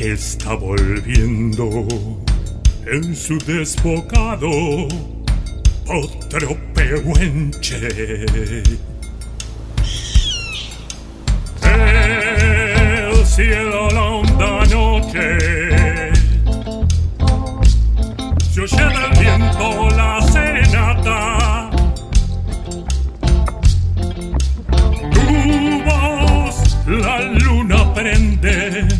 que está volviendo en su desbocado otro pehuenche. El cielo la honda noche se oye del viento la serenata. Tu voz la luna prende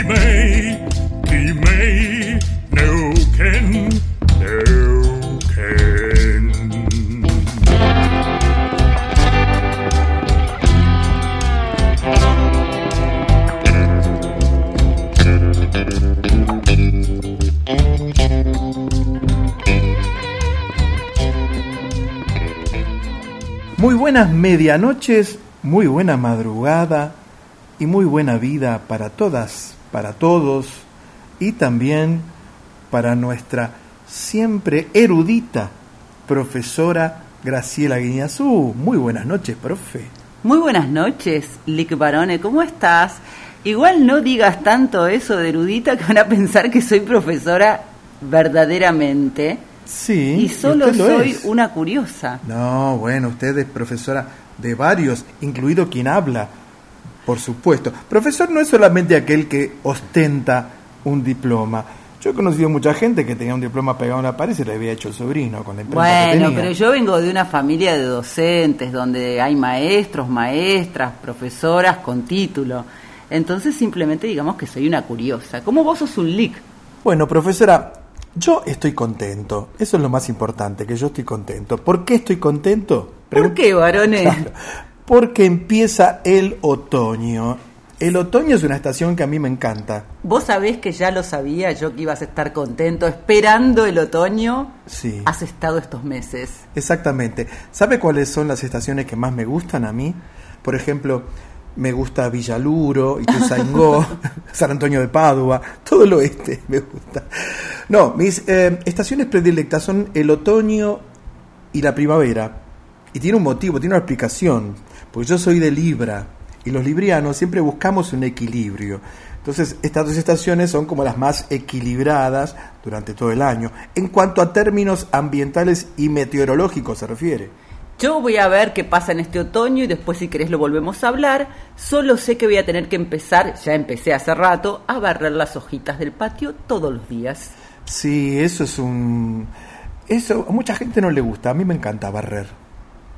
buenas medianoches, muy buena madrugada y muy buena vida para todas, para todos y también para nuestra siempre erudita profesora Graciela Guiñazú. Muy buenas noches, profe. Muy buenas noches, Lick Barone, ¿cómo estás? Igual no digas tanto eso de erudita que van a pensar que soy profesora verdaderamente. Sí. y solo soy es. una curiosa. No, bueno, usted es profesora de varios, incluido quien habla, por supuesto. Profesor no es solamente aquel que ostenta un diploma. Yo he conocido mucha gente que tenía un diploma pegado en la pared y se le había hecho el sobrino con la empresa que Bueno, tenía. pero yo vengo de una familia de docentes donde hay maestros, maestras, profesoras con título. Entonces simplemente digamos que soy una curiosa. Como vos sos un lick. Bueno, profesora, yo estoy contento. Eso es lo más importante, que yo estoy contento. ¿Por qué estoy contento? ¿Por qué, varones? Claro, Porque empieza el otoño. El otoño es una estación que a mí me encanta. Vos sabés que ya lo sabía yo que ibas a estar contento esperando el otoño. Sí. Has estado estos meses. Exactamente. ¿Sabe cuáles son las estaciones que más me gustan a mí? Por ejemplo, me gusta Villaluro, Ituzaingó, San Antonio de Padua, todo el oeste me gusta. No, mis eh, estaciones predilectas son el otoño y la primavera. Y tiene un motivo, tiene una explicación. Porque yo soy de Libra y los librianos siempre buscamos un equilibrio. Entonces, estas dos estaciones son como las más equilibradas durante todo el año. En cuanto a términos ambientales y meteorológicos se refiere. Yo voy a ver qué pasa en este otoño y después si querés lo volvemos a hablar. Solo sé que voy a tener que empezar, ya empecé hace rato, a barrer las hojitas del patio todos los días. Sí, eso es un... Eso a mucha gente no le gusta, a mí me encanta barrer.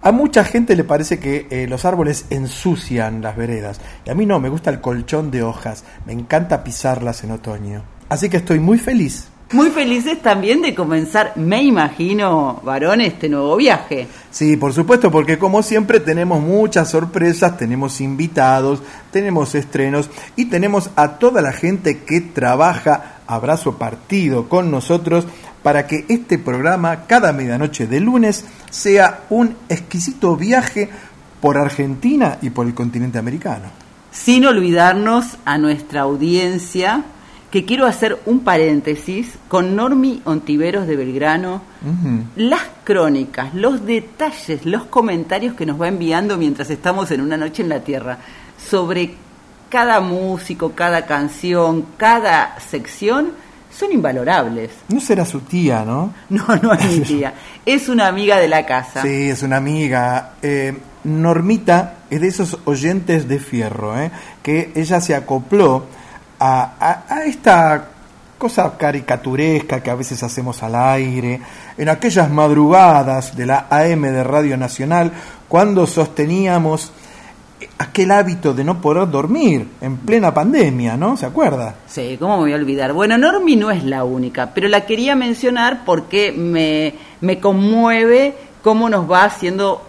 A mucha gente le parece que eh, los árboles ensucian las veredas. Y a mí no, me gusta el colchón de hojas. Me encanta pisarlas en otoño. Así que estoy muy feliz. Muy felices también de comenzar, me imagino, varón, este nuevo viaje. Sí, por supuesto, porque como siempre tenemos muchas sorpresas, tenemos invitados, tenemos estrenos y tenemos a toda la gente que trabaja abrazo partido con nosotros para que este programa cada medianoche de lunes sea un exquisito viaje por Argentina y por el continente americano. Sin olvidarnos a nuestra audiencia, que quiero hacer un paréntesis con Normi Ontiveros de Belgrano, las crónicas, los detalles, los comentarios que nos va enviando mientras estamos en una noche en la Tierra sobre cada músico, cada canción, cada sección, son invalorables. No será su tía, ¿no? No, no es mi tía. Es una amiga de la casa. Sí, es una amiga. Eh, Normita es de esos oyentes de fierro, ¿eh? que ella se acopló a, esta cosa caricaturesca que a veces hacemos al aire, en aquellas madrugadas de la AM de Radio Nacional, cuando sosteníamos aquel hábito de no poder dormir en plena pandemia, ¿no? ¿Se acuerda? Sí, ¿cómo me voy a olvidar? Bueno, Normi no es la única, pero la quería mencionar porque me, me conmueve cómo nos va haciendo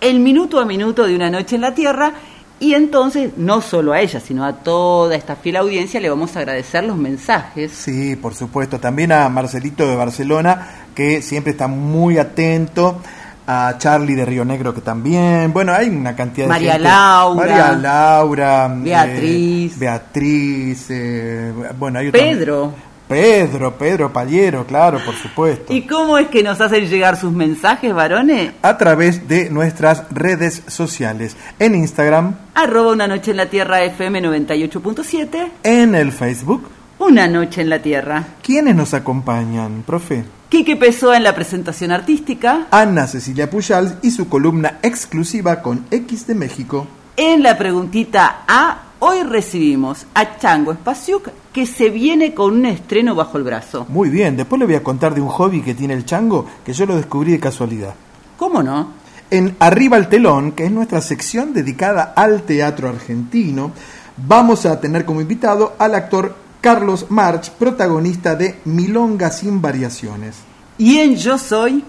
el minuto a minuto de una noche en la Tierra y entonces, no solo a ella, sino a toda esta fiel audiencia, le vamos a agradecer los mensajes. Sí, por supuesto. También a Marcelito de Barcelona, que siempre está muy atento a Charlie de Río Negro que también, bueno, hay una cantidad de María Laura, María Laura, Beatriz, eh, Beatriz, eh, bueno, hay Pedro. Pedro, Pedro Pallero, claro, por supuesto. ¿Y cómo es que nos hacen llegar sus mensajes, varones? A través de nuestras redes sociales. En Instagram. Arroba una noche en la tierra FM 98.7. En el Facebook. Una noche en la tierra. ¿Quiénes nos acompañan, profe? Quique Pessoa en la presentación artística. Ana Cecilia Pujals y su columna exclusiva con X de México. En la preguntita A, hoy recibimos a Chango Spasiuk, que se viene con un estreno bajo el brazo. Muy bien, después le voy a contar de un hobby que tiene el Chango, que yo lo descubrí de casualidad. ¿Cómo no? En Arriba al Telón, que es nuestra sección dedicada al teatro argentino, vamos a tener como invitado al actor Carlos March, protagonista de Milonga sin variaciones. Y en Yo Soy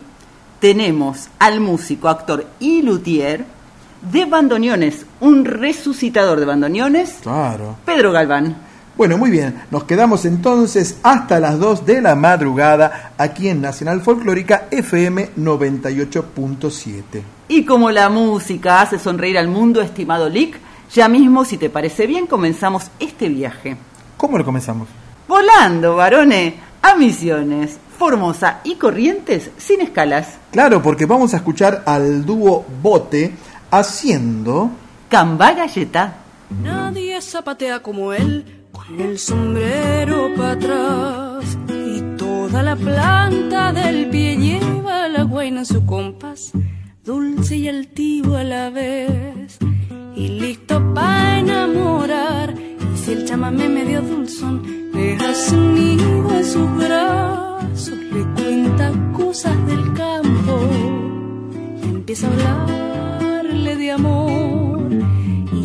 tenemos al músico, actor y luthier de bandoneones, un resucitador de bandoneones, claro. Pedro Galván. Bueno, muy bien, nos quedamos entonces hasta las 2 de la madrugada aquí en Nacional Folclórica FM 98.7. Y como la música hace sonreír al mundo, estimado Lick, ya mismo, si te parece bien, comenzamos este viaje. ¿Cómo lo comenzamos? Volando, varones, a Misiones, Formosa y Corrientes sin escalas. Claro, porque vamos a escuchar al dúo Bote haciendo... Camba Galleta. Nadie zapatea como él, con el sombrero para atrás. Y toda la planta del pie lleva la guaina en su compás, dulce y altivo a la vez. Y listo para enamorar. Y si el chamamé medio dulzón deja su nido en sus brazos, le cuenta cosas del campo y empieza a hablarle de amor.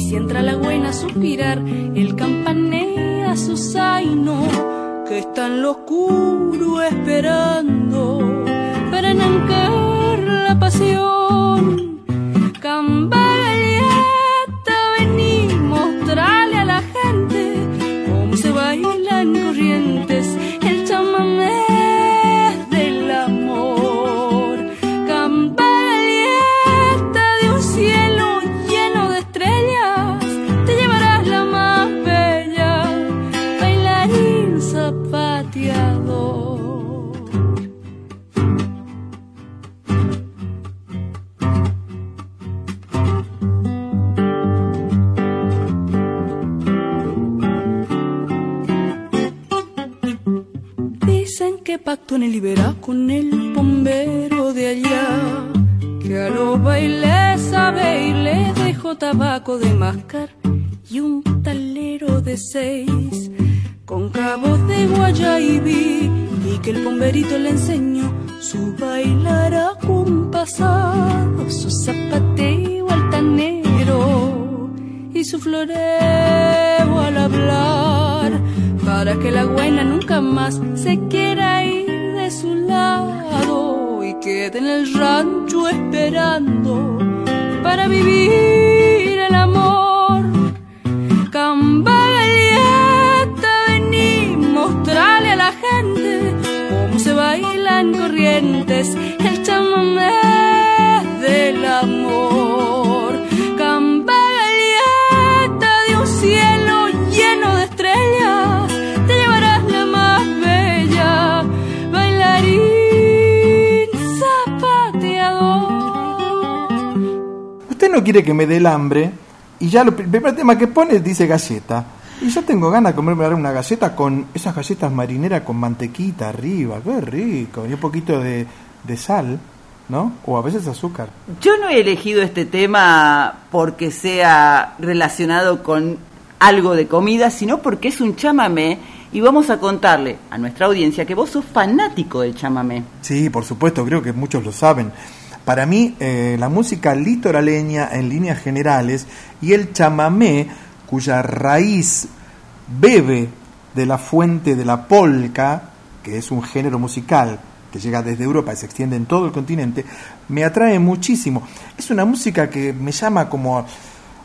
Si entra la buena a suspirar, el campanea su zaino, que está en lo oscuro esperando para enancar la pacto en el Iberá con el bombero de allá, que a los bailes sabe y le dejó tabaco de mascar y un talero de seis con cabos de guayabí y que el bomberito le enseñó su bailar acompasado, su zapateo altanero y su floreo al hablar para que la buena nunca más se quiera ir de su lado y quede en el rancho esperando para vivir el amor. Cambalieta, vení, mostrarle a la gente cómo se bailan corrientes el chamamé del amor. Quiere que me dé el hambre y ya lo, el primer tema que pone dice galleta. Y yo tengo ganas de comerme ahora una galleta con esas galletas marineras con mantequita arriba, qué rico, y un poquito de, de sal, ¿no? O a veces azúcar. Yo no he elegido este tema porque sea relacionado con algo de comida, sino porque es un chamamé y vamos a contarle a nuestra audiencia que vos sos fanático del chamamé. Sí, por supuesto, creo que muchos lo saben. Para mí, eh, la música litoraleña en líneas generales y el chamamé, cuya raíz bebe de la fuente de la polca, que es un género musical que llega desde Europa y se extiende en todo el continente, me atrae muchísimo. Es una música que me llama como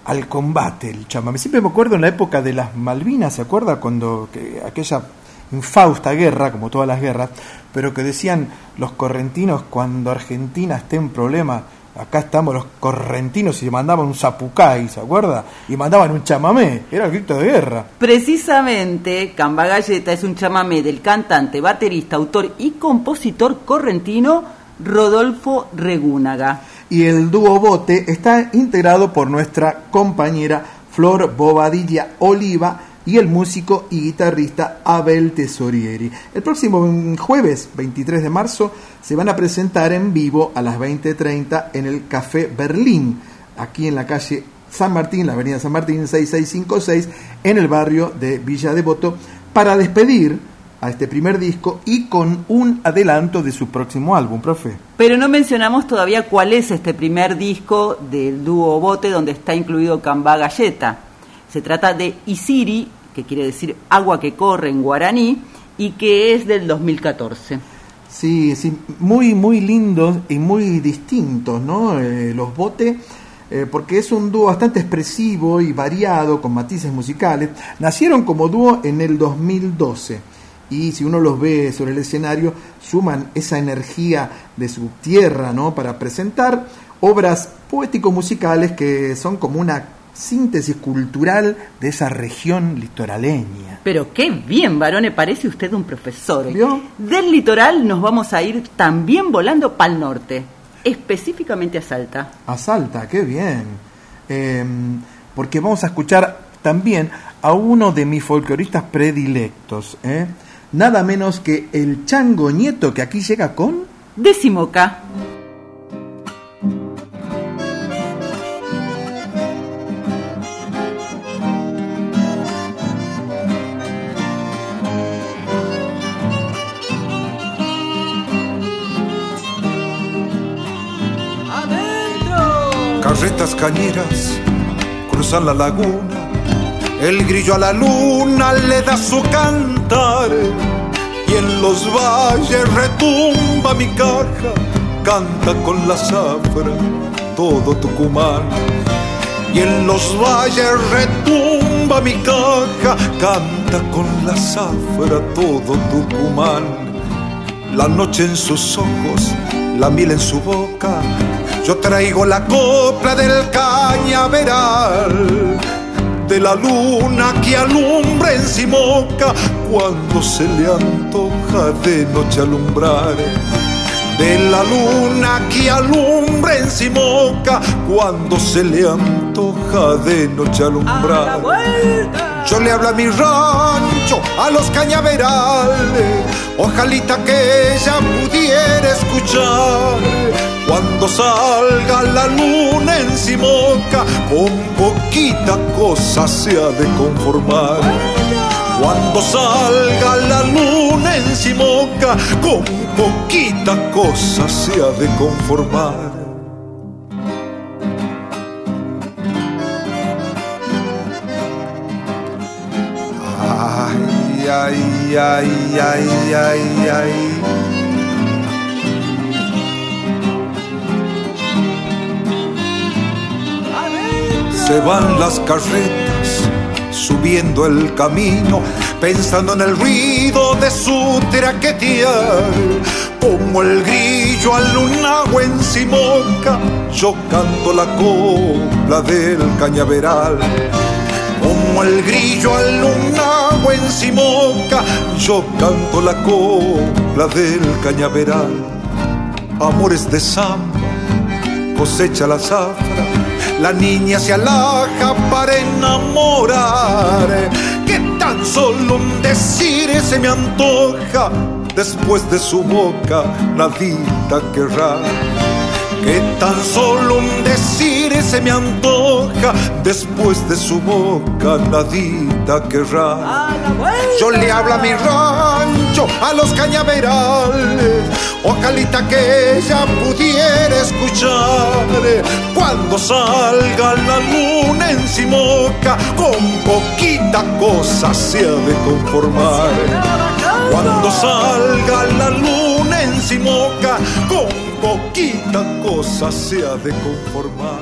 al combate el chamamé. Siempre me acuerdo en la época de las Malvinas, ¿se acuerda? Cuando que, aquella infausta guerra, como todas las guerras, pero que decían los correntinos cuando Argentina esté en problema, acá estamos los correntinos y mandaban un zapucay, ¿se acuerda? Y mandaban un chamamé, era el grito de guerra. Precisamente, Camba Galleta es un chamamé del cantante, baterista, autor y compositor correntino Rodolfo Regúnaga y el dúo Bote está integrado por nuestra compañera Flor Bobadilla Oliva y el músico y guitarrista Abel Tesorieri. El próximo jueves 23 de marzo se van a presentar en vivo a las 20.30 en el Café Berlín, aquí en la calle San Martín, la avenida San Martín 6656, en el barrio de Villa Devoto, para despedir a este primer disco y con un adelanto de su próximo álbum, profe. Pero no mencionamos todavía cuál es este primer disco del dúo Bote donde está incluido Camba Galleta. Se trata de Isiri, que quiere decir agua que corre en guaraní, y que es del 2014. Sí, sí, muy, muy lindos y muy distintos, ¿no? Eh, los Bote. Eh, porque es un dúo bastante expresivo y variado, con matices musicales. Nacieron como dúo en el 2012 y si uno los ve sobre el escenario, suman esa energía de su tierra, ¿no? Para presentar obras poético-musicales que son como una síntesis cultural de esa región litoraleña. Pero qué bien, varone, parece usted un profesor. Del litoral nos vamos a ir también volando para el norte, específicamente a Salta. A Salta, qué bien. Em, porque vamos a escuchar también a uno de mis folcloristas predilectos, ¿eh? nada menos que el chango nieto que aquí llega con... Decimoca. Carretas cañeras cruzan la laguna el grillo a la luna le da su cantar y en los valles retumba mi caja, canta con la zafra todo Tucumán. Y en los valles retumba mi caja, canta con la zafra todo Tucumán. La noche en sus ojos, la miel en su boca, yo traigo la copla del cañaveral de la luna que alumbra en Simoca cuando se le antoja de noche alumbrar. De la luna que alumbra en Simoca cuando se le antoja de noche alumbrar. Yo le hablo a mi rancho, a los cañaverales, ojalita que ella pudiera escuchar cuando salga la luna en Simoca, con poquita cosa se ha de conformar. Cuando salga la luna en Simoca, con poquita cosa se ha de conformar. Ay, ay, ay, ay, ay, ay. se van las carretas subiendo el camino, pensando en el ruido de su traquetear. Como el grillo al lunagua en Simoca, yo canto la copla del cañaveral. Como el grillo al lunagua en Simoca, yo canto la copla del cañaveral. Amores de samba, cosecha la zafra la niña se alaja para enamorar. Que tan solo un decir se me antoja, después de su boca nadita querrá que tan solo un decir se me antoja, después de su boca nadita querrá. Yo le hablo a mi rancho, a los cañaverales, ojalita que ella pudiera escuchar cuando salga la luna en Simoca, con poquita cosa se ha de conformar. Cuando salga la luna en Simoca, con poquita cosa se ha de conformar.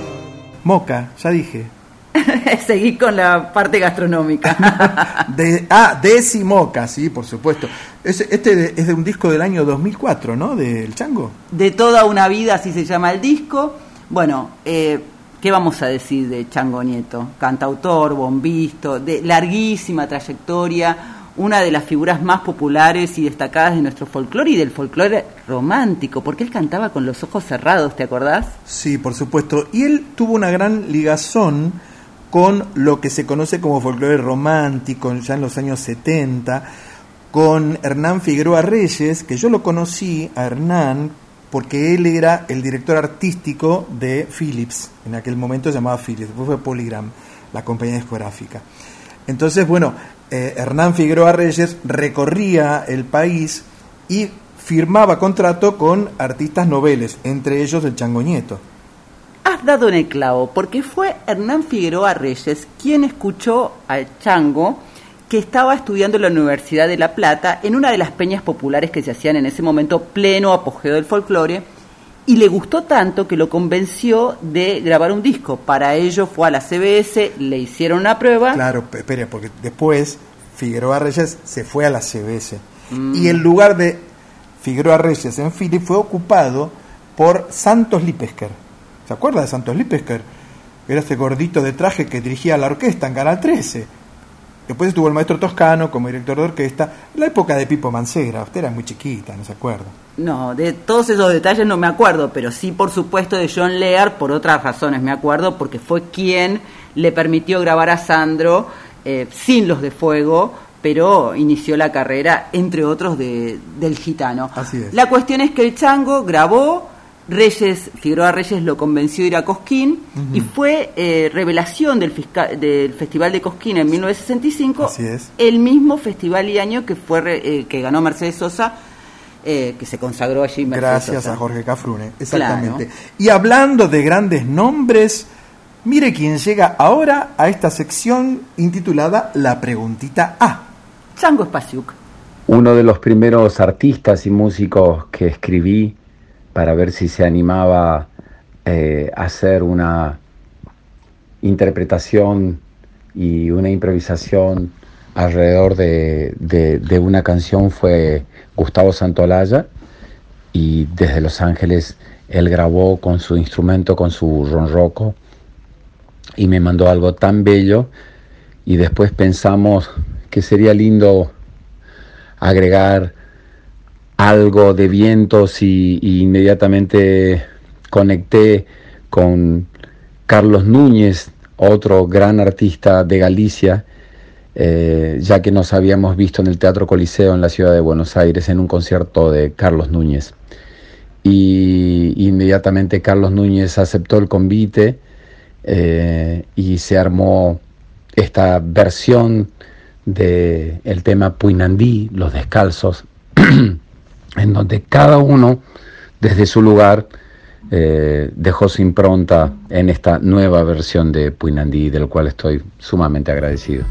Moca, ya dije. Seguí con la parte gastronómica. de, ah, Moca, sí, por supuesto. este es de un disco del año 2004, ¿no? Del Chango. De toda una vida, así se llama el disco. Bueno, eh, ¿qué vamos a decir de Chango Nieto? Cantautor, bombisto, de larguísima trayectoria una de las figuras más populares y destacadas de nuestro folclore y del folclore romántico, porque él cantaba con los ojos cerrados, ¿te acordás? Sí, por supuesto. Y él tuvo una gran ligazón con lo que se conoce como folclore romántico ya en los años 70, con Hernán Figueroa Reyes, que yo lo conocí a Hernán porque él era el director artístico de Philips, en aquel momento se llamaba Philips, después fue Polygram, la compañía discográfica. Entonces, bueno, eh, Hernán Figueroa Reyes recorría el país y firmaba contrato con artistas noveles, entre ellos el Changoñeto. Has dado en el clavo, porque fue Hernán Figueroa Reyes quien escuchó al Chango que estaba estudiando en la Universidad de La Plata en una de las peñas populares que se hacían en ese momento pleno apogeo del folclore y le gustó tanto que lo convenció de grabar un disco. Para ello fue a la CBS, le hicieron una prueba. Claro, espere, porque después Figueroa Reyes se fue a la CBS. Mm. Y el lugar de Figueroa Reyes en Philly fue ocupado por Santos Lipesker. ¿Se acuerda de Santos Lipesker? Era ese gordito de traje que dirigía la orquesta en Canal 13 Después estuvo el maestro Toscano como director de orquesta, en la época de Pipo Mancera. Usted era muy chiquita, no se acuerda. No, de todos esos detalles no me acuerdo, pero sí, por supuesto, de John Lear, por otras razones me acuerdo, porque fue quien le permitió grabar a Sandro eh, sin los de fuego, pero inició la carrera, entre otros, de, del gitano. Así es. La cuestión es que el chango grabó Reyes, Figueroa Reyes lo convenció de ir a Cosquín y fue eh, revelación del, del Festival de Cosquín en 1965, Así es. el mismo festival y año que fue eh, que ganó Mercedes Sosa, eh, que se consagró allí. Mercedes Gracias a Jorge Cafrune, exactamente. Y hablando de grandes nombres, mire quién llega ahora a esta sección intitulada La Preguntita A. Chango Spasiuk. Uno de los primeros artistas y músicos que escribí para ver si se animaba eh, a hacer una interpretación y una improvisación alrededor de, una canción fue Gustavo Santolaya y desde Los Ángeles él grabó con su instrumento, con su ronroco y me mandó algo tan bello y después pensamos que sería lindo agregar algo de vientos y, inmediatamente conecté con Carlos Núñez, otro gran artista de Galicia, eh, ya que nos habíamos visto en el Teatro Coliseo en la ciudad de Buenos Aires en un concierto de Carlos Núñez. Y inmediatamente Carlos Núñez aceptó el convite eh, y se armó esta versión del el tema Puinandí, Los Descalzos, en donde cada uno desde su lugar eh, dejó su impronta en esta nueva versión de Puinandí, del cual estoy sumamente agradecido.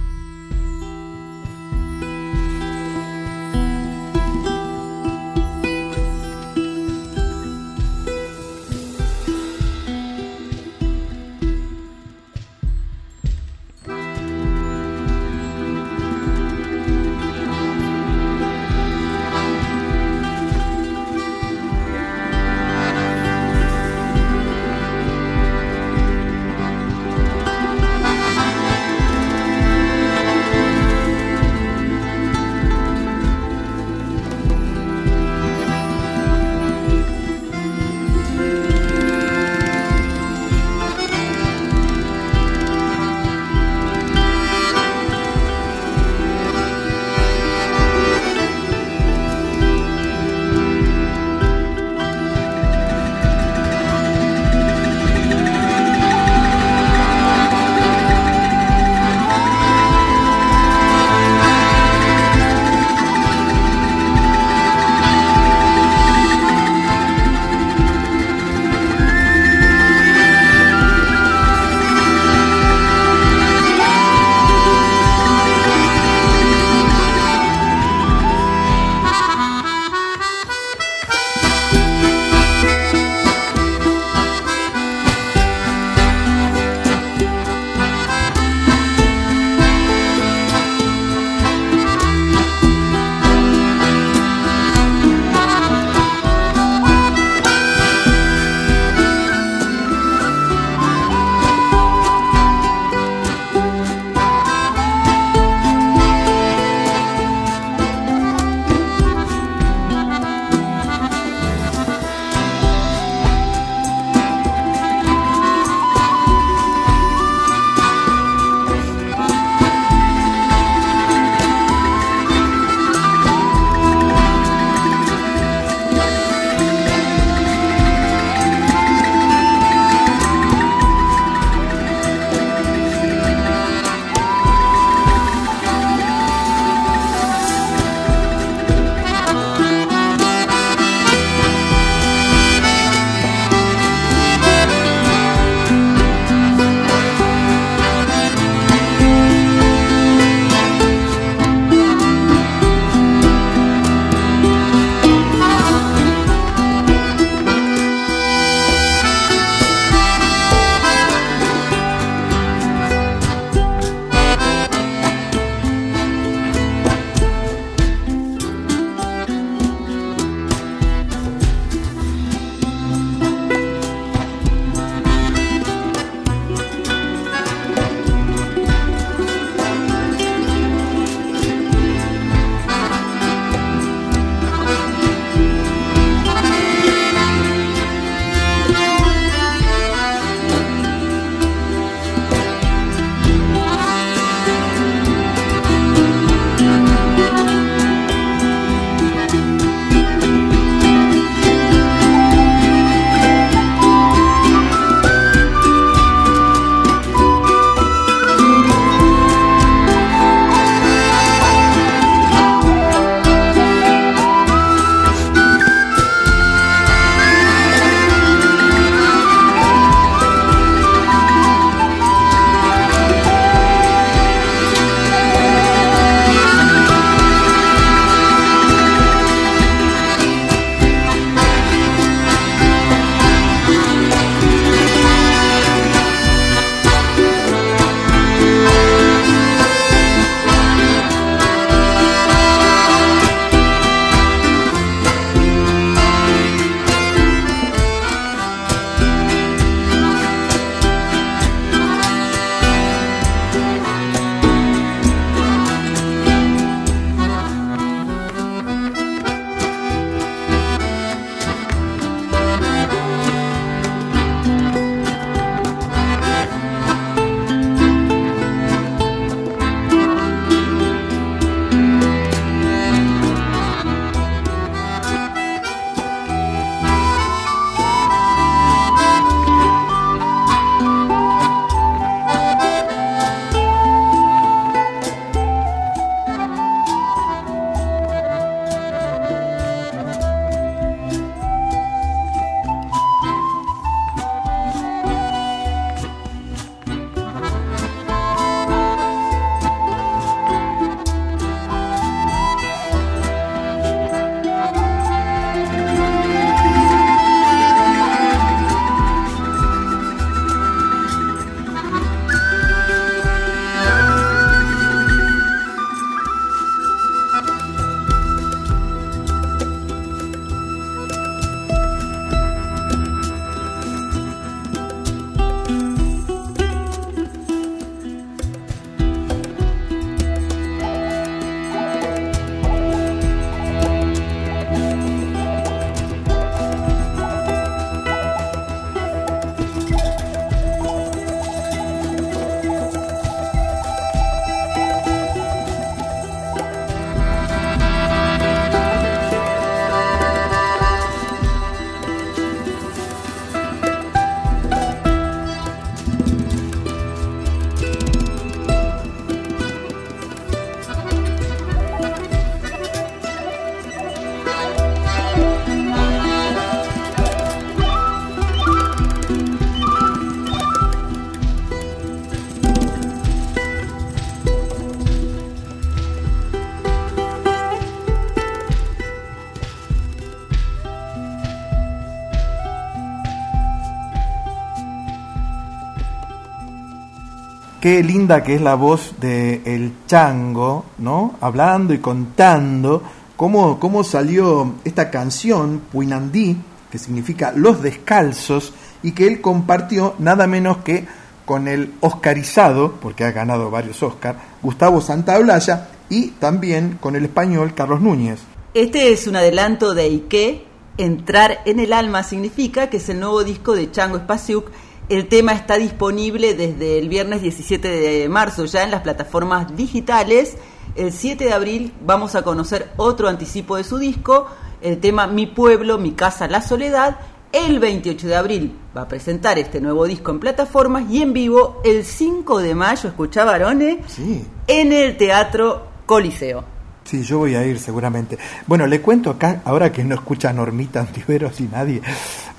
Qué linda que es la voz de el chango, ¿no? Hablando y contando cómo, cómo salió esta canción, Puinandí, que significa Los Descalzos, y que él compartió nada menos que con el oscarizado, porque ha ganado varios Oscars, Gustavo Santaolalla, y también con el español Carlos Núñez. Este es un adelanto de Ike. Entrar en el alma significa que es el nuevo disco de Chango Espasiuk. El tema está disponible desde el viernes 17 de marzo ya en las plataformas digitales. El 7 de abril vamos a conocer otro anticipo de su disco, el tema Mi pueblo, mi casa, la soledad. El 28 de abril va a presentar este nuevo disco en plataformas y en vivo el 5 de mayo, escucha varones, Sí. en el Teatro Coliseo. Sí, yo voy a ir seguramente. Bueno, le cuento acá, ahora que no escucha Normita Antiveros y nadie,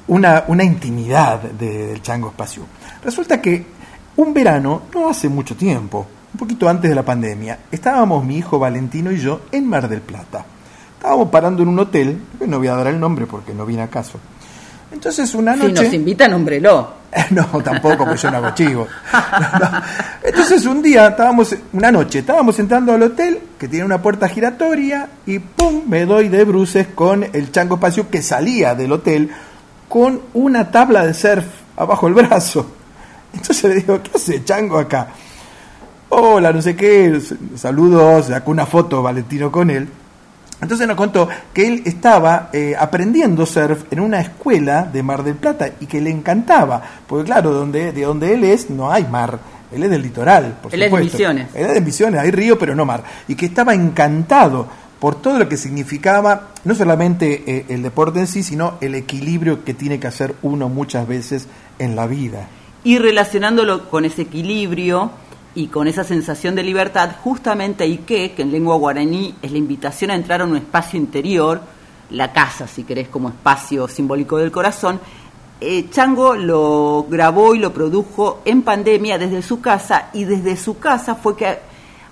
una, una intimidad de- del Chango Espacio. Resulta que un verano, no hace mucho tiempo, un poquito antes de la pandemia, estábamos mi hijo Valentino y yo en Mar del Plata. Estábamos parando en un hotel, no voy a dar el nombre porque no viene a caso. Entonces una Si noche... nos invita, nómbrelo. No, tampoco, porque yo no hago chivo. No, no. Entonces un día estábamos, una noche, estábamos entrando al hotel que tiene una puerta giratoria y ¡pum! me doy de bruces con el chango espacio que salía del hotel con una tabla de surf abajo el brazo. Entonces le digo, ¿qué hace chango acá? Hola, no sé qué, saludos, sacó una foto Valentino con él. Entonces nos contó que él estaba eh, aprendiendo surf en una escuela de Mar del Plata y que le encantaba, porque claro, donde, de donde él es no hay mar, él es del litoral, por Él es de supuesto. Misiones. Él es de Misiones, hay río pero no mar, y que estaba encantado por todo lo que significaba no solamente eh, el deporte en sí, sino el equilibrio que tiene que hacer uno muchas veces en la vida. Y relacionándolo con ese equilibrio y con esa sensación de libertad, justamente Ike, que en lengua guaraní es la invitación a entrar a un espacio interior, la casa, si querés, como espacio simbólico del corazón, eh, Chango lo grabó y lo produjo en pandemia desde su casa y desde su casa fue que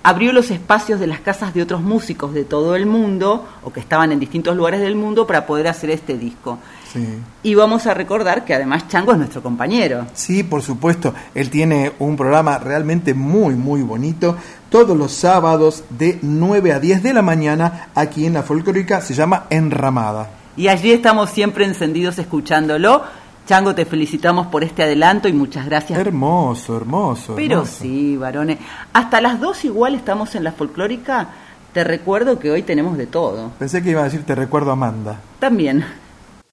abrió los espacios de las casas de otros músicos de todo el mundo o que estaban en distintos lugares del mundo para poder hacer este disco. Sí. Y vamos a recordar que además Chango es nuestro compañero. Sí, por supuesto. Él tiene un programa realmente muy, muy bonito. Todos los sábados de 9 a 10 de la mañana aquí en la folclórica se llama Enramada. Y allí estamos siempre encendidos escuchándolo. Chango, te felicitamos por este adelanto y muchas gracias. Hermoso, hermoso. Pero hermoso. sí, varones. Hasta las dos igual estamos en la folclórica. Te recuerdo que hoy tenemos de todo. Pensé que iba a decir te recuerdo Amanda. También.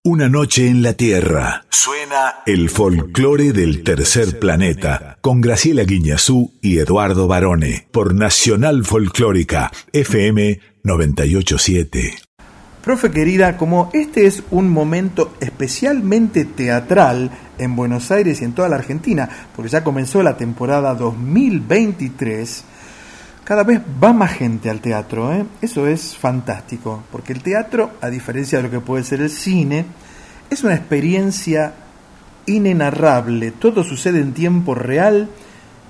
Una noche en la Tierra. Suena el folclore del tercer planeta con Graciela Guiñazú y Eduardo Barone por Nacional Folclórica FM 987. Profe querida, como este es un momento especialmente teatral en Buenos Aires y en toda la Argentina, porque ya comenzó la temporada 2023, cada vez va más gente al teatro. ¿eh? Eso es fantástico, porque el teatro, a diferencia de lo que puede ser el cine, es una experiencia inenarrable. Todo sucede en tiempo real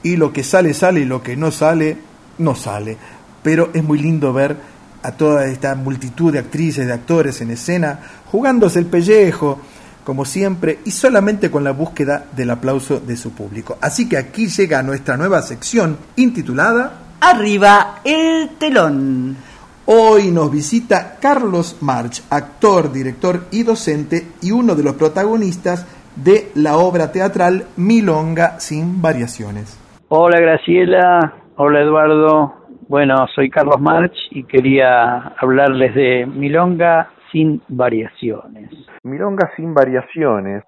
y lo que sale sale y lo que no sale no sale. Pero es muy lindo ver a toda esta multitud de actrices, de actores en escena, jugándose el pellejo, como siempre, y solamente con la búsqueda del aplauso de su público. Así que aquí llega nuestra nueva sección intitulada Arriba el telón. Hoy nos visita Carlos March, actor, director y docente y uno de los protagonistas de la obra teatral Milonga sin variaciones. Hola Graciela, hola Eduardo. Bueno, soy Carlos March y quería hablarles de Milonga sin variaciones. Milonga sin variaciones,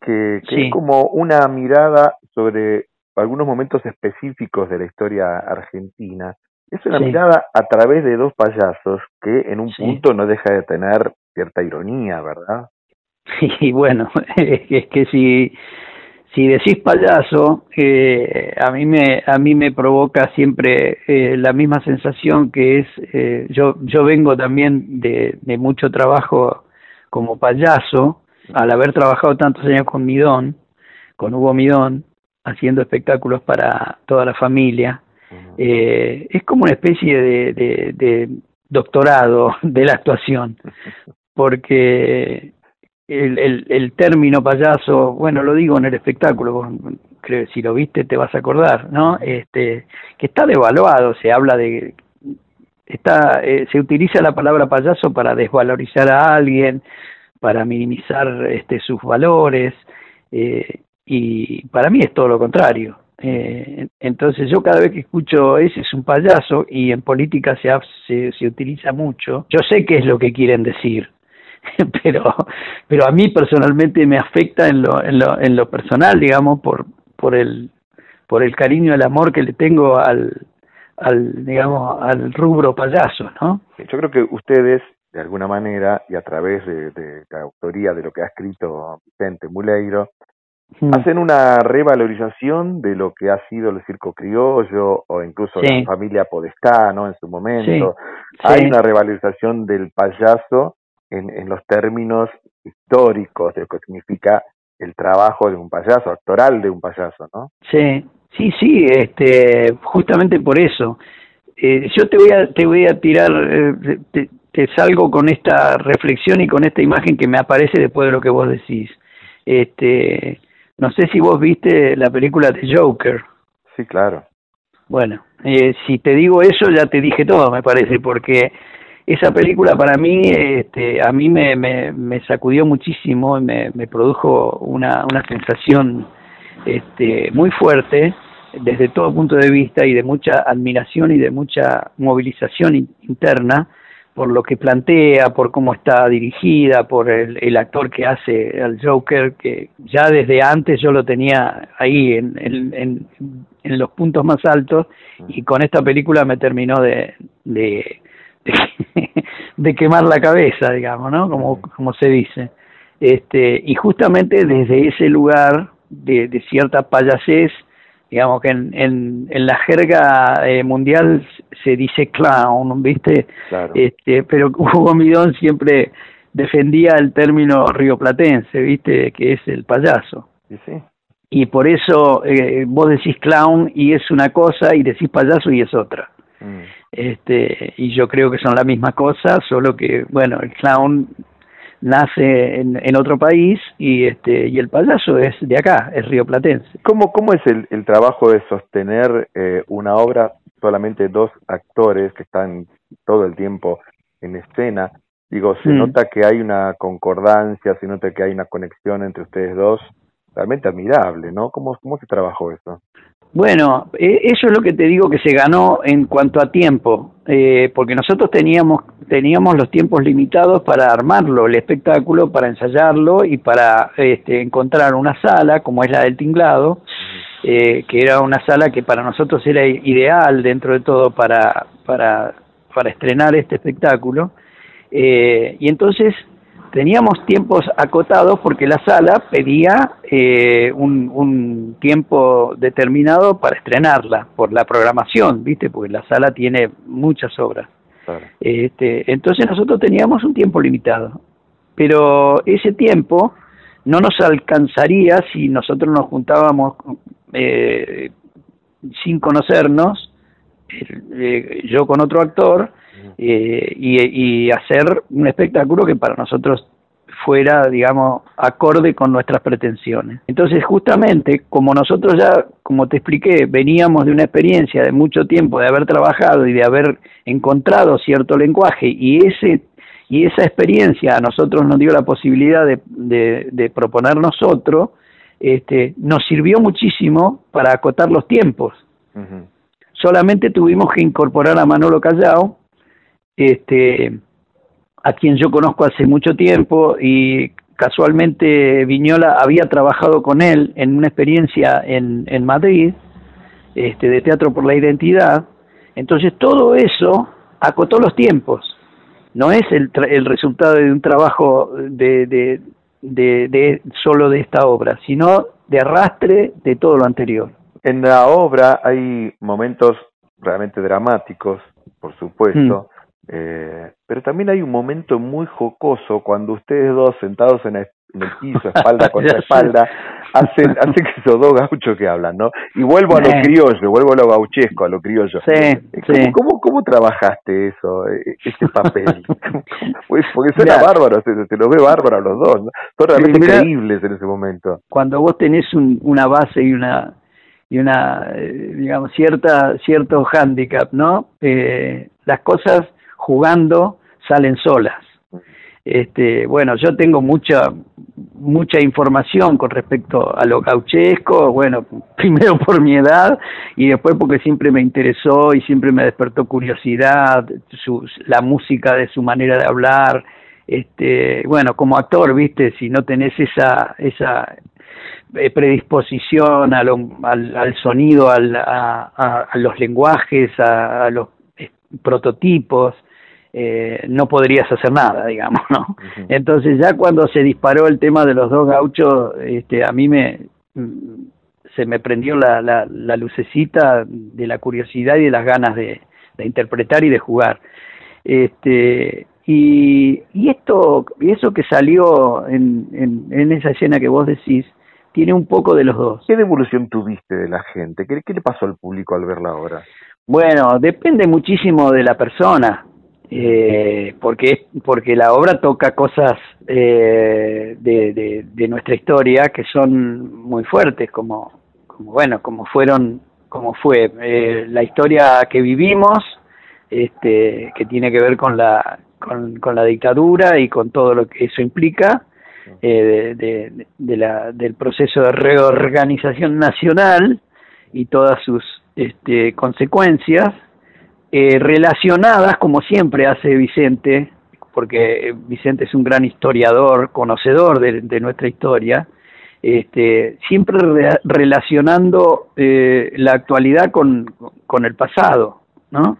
que, que Sí. es como una mirada sobre algunos momentos específicos de la historia argentina. Es una Sí. mirada a través de dos payasos que en un Sí. punto no deja de tener cierta ironía, ¿verdad? Y bueno, es que si, si decís payaso, eh, a mí me a mí me provoca siempre eh, la misma sensación que es eh, yo yo vengo también de, de mucho trabajo como payaso al haber trabajado tantos años con Midón, con Hugo Midón, haciendo espectáculos para toda la familia. Eh, es como una especie de, de, de doctorado de la actuación, porque el, el, término payaso, bueno, lo digo en el espectáculo, creo si lo viste te vas a acordar, ¿no? Este, que está devaluado, se habla de está eh, se utiliza la palabra payaso para desvalorizar a alguien, para minimizar este sus valores eh, y para mí es todo lo contrario. Eh, entonces yo cada vez que escucho ese es un payaso y en política se, se, se utiliza mucho, yo sé qué es lo que quieren decir, pero pero a mí personalmente me afecta en lo, en lo, en lo personal, digamos, por, por el por el cariño, el amor que le tengo al, al digamos al rubro payaso, ¿no? Yo creo que ustedes de alguna manera y a través de, de la autoría de lo que ha escrito Vicente Muleiro Mm. hacen una revalorización de lo que ha sido el circo criollo o incluso la familia Podestá, ¿no? En su momento. Hay una revalorización del payaso en, en los términos históricos de lo que significa el trabajo de un payaso, actoral de un payaso, ¿no? Sí, sí, sí, este, justamente por eso. Eh, yo te voy a, te voy a tirar, eh, te, te salgo con esta reflexión y con esta imagen que me aparece después de lo que vos decís. Este, no sé si vos viste la película de Joker. Sí, claro. Bueno, eh, si te digo eso ya te dije todo, me parece, porque esa película para mí, este, a mí me, me, sacudió muchísimo, me, me produjo una, una sensación este, muy fuerte desde todo punto de vista y de mucha admiración y de mucha movilización interna por lo que plantea, por cómo está dirigida, por el, el, actor que hace al Joker, que ya desde antes yo lo tenía ahí en, en, en, los puntos más altos y con esta película me terminó de, de, quemar la cabeza, digamos, ¿no? Como, como se dice. Este, y justamente desde ese lugar de, de cierta payasez digamos que en, en, en la jerga eh, mundial se dice clown, ¿viste? Este, pero Hugo Midón siempre defendía el término rioplatense, ¿viste? Que es el payaso. Y por eso eh, vos decís clown y es una cosa y decís payaso y es otra. Mm. Este, y yo creo que son la misma cosa, solo que, bueno, el clown nace en, en, otro país y este y el payaso es de acá, es rioplatense. ¿Cómo, cómo es el, el trabajo de sostener eh, una obra solamente dos actores que están todo el tiempo en escena? Digo, se mm. nota que hay una concordancia, se nota que hay una conexión entre ustedes dos, realmente admirable, ¿no? ¿Cómo, cómo se trabajó eso? Bueno, e, eso es lo que te digo que se ganó en cuanto a tiempo, eh, porque nosotros teníamos teníamos los tiempos limitados para armarlo, el espectáculo, para ensayarlo y para este, encontrar una sala como es la del tinglado, eh, que era una sala que para nosotros era ideal dentro de todo para para para estrenar este espectáculo. Eh, y entonces teníamos tiempos acotados porque la sala pedía eh, un, un, tiempo determinado para estrenarla por la programación, ¿viste? Porque la sala tiene muchas obras. Este, entonces nosotros teníamos un tiempo limitado, pero ese tiempo no nos alcanzaría si nosotros nos juntábamos eh, sin conocernos, eh, yo con otro actor, eh, y, y, hacer un espectáculo que para nosotros fuera, digamos, acorde con nuestras pretensiones. Entonces, justamente, como nosotros ya, como te expliqué, veníamos de una experiencia de mucho tiempo de haber trabajado y de haber encontrado cierto lenguaje y ese y esa experiencia a nosotros nos dio la posibilidad de, de, de proponernos otro, este, nos sirvió muchísimo para acotar los tiempos. Solamente tuvimos que incorporar a Manolo Callao, este, a quien yo conozco hace mucho tiempo y casualmente Viñola había trabajado con él en una experiencia en, en Madrid, este, de Teatro por la Identidad. Entonces todo eso acotó los tiempos. No es el, el resultado de un trabajo de, de, de, de solo de esta obra, sino de arrastre de todo lo anterior. En la obra hay momentos realmente dramáticos, por supuesto, eh, pero también hay un momento muy jocoso cuando ustedes dos sentados en, el piso, espalda contra espalda, hacen, hace que esos dos gauchos que hablan, ¿no? Y vuelvo a lo criollo, vuelvo a lo gauchesco, a lo criollo. Sí, ¿Cómo, cómo, cómo trabajaste eso, e, este papel? pues porque suena bárbaro, se, se, los ve bárbaro a los dos, ¿no? Son realmente increíbles en ese momento. Cuando vos tenés un, una base y una y una eh, digamos cierta cierto handicap, ¿no? Eh, las cosas jugando salen solas. Este, bueno, yo tengo mucha mucha información con respecto a lo gauchesco, bueno, primero por mi edad y después porque siempre me interesó y siempre me despertó curiosidad, su, la música de su manera de hablar, este, bueno, como actor, viste, si no tenés esa esa eh, predisposición a al, al, sonido, al, a, a, los lenguajes, a, los eh, prototipos, eh, no podrías hacer nada, digamos, ¿no? Entonces ya cuando se disparó el tema de los dos gauchos, este, a mí me se me prendió la, la, lucecita de la curiosidad y de las ganas de, interpretar y de jugar. Este, y, y esto, y eso que salió en, en, en, esa escena que vos decís, tiene un poco de los dos. ¿Qué devolución tuviste de la gente? ¿Qué, qué le pasó al público al ver la obra? Bueno, depende muchísimo de la persona eh, porque porque la obra toca cosas eh, de, nuestra historia que son muy fuertes como, como bueno como fueron como fue eh, la historia que vivimos este que tiene que ver con la con, con la dictadura y con todo lo que eso implica eh, de, de, la, del proceso de reorganización nacional y todas sus este, consecuencias eh, relacionadas, como siempre hace Vicente, porque Vicente es un gran historiador, conocedor de, nuestra historia, este, siempre relacionando eh, la actualidad con, con, el pasado, ¿no?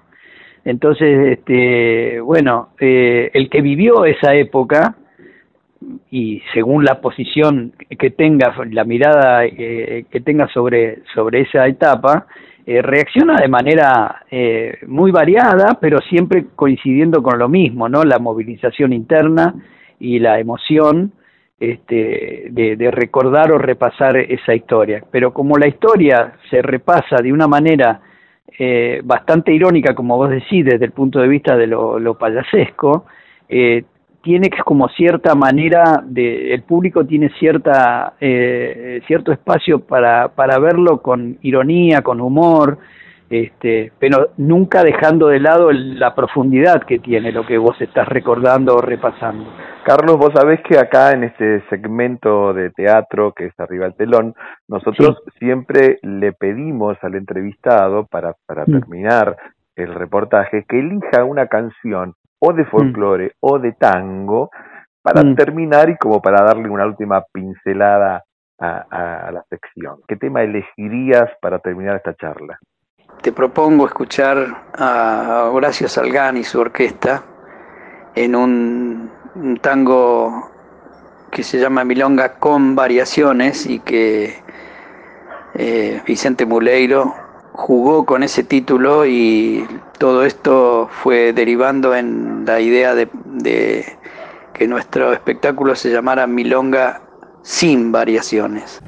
Entonces, este, bueno, eh, el que vivió esa época y según la posición que tenga, la mirada que tenga sobre, sobre esa etapa, eh, reacciona de manera eh, muy variada, pero siempre coincidiendo con lo mismo, ¿no? La movilización interna y la emoción este, de, recordar o repasar esa historia. Pero como la historia se repasa de una manera eh, bastante irónica, como vos decís, desde el punto de vista de lo, lo payasesco, eh, tiene como cierta manera de el público tiene cierta eh, cierto espacio para para verlo con ironía con humor este pero nunca dejando de lado la profundidad que tiene lo que vos estás recordando o repasando Carlos vos sabés que acá en este segmento de teatro que es arriba el telón nosotros siempre le pedimos al entrevistado para para mm. terminar el reportaje que elija una canción o de folclore o de tango para mm. terminar y como para darle una última pincelada a, la sección. ¿Qué tema elegirías para terminar esta charla? Te propongo escuchar a Horacio Salgán y su orquesta en un, tango que se llama Milonga con variaciones y que eh, Vicente Muleiro jugó con ese título y todo esto fue derivando en la idea de, que nuestro espectáculo se llamara Milonga sin variaciones.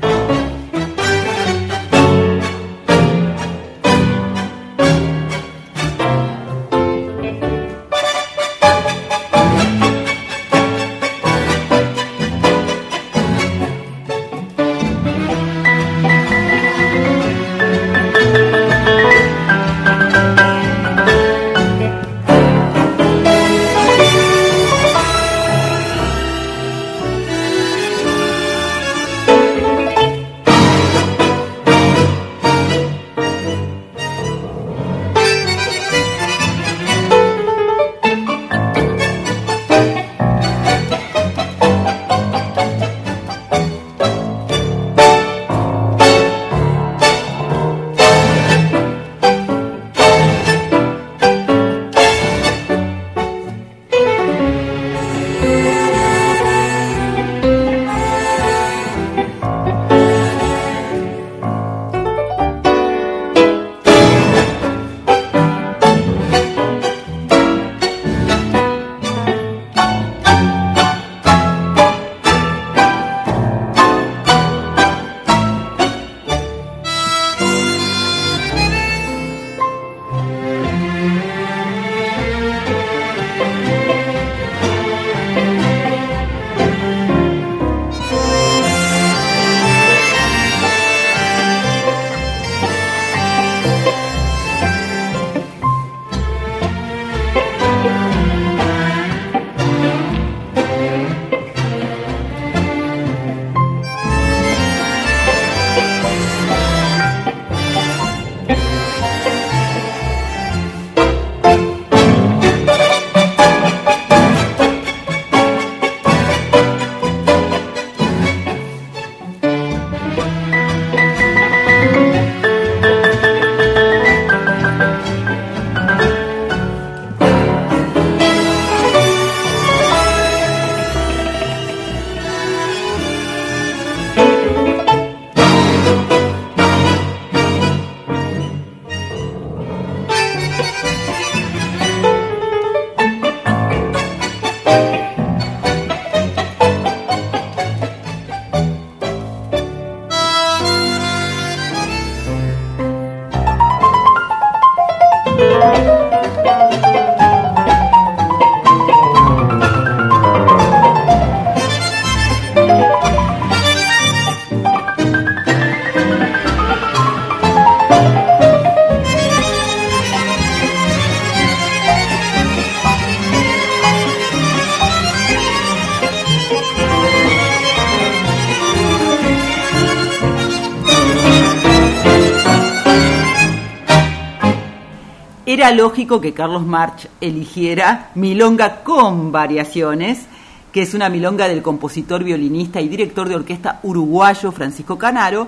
Lógico que Carlos March eligiera Milonga con variaciones, que es una milonga del compositor, violinista y director de orquesta uruguayo Francisco Canaro,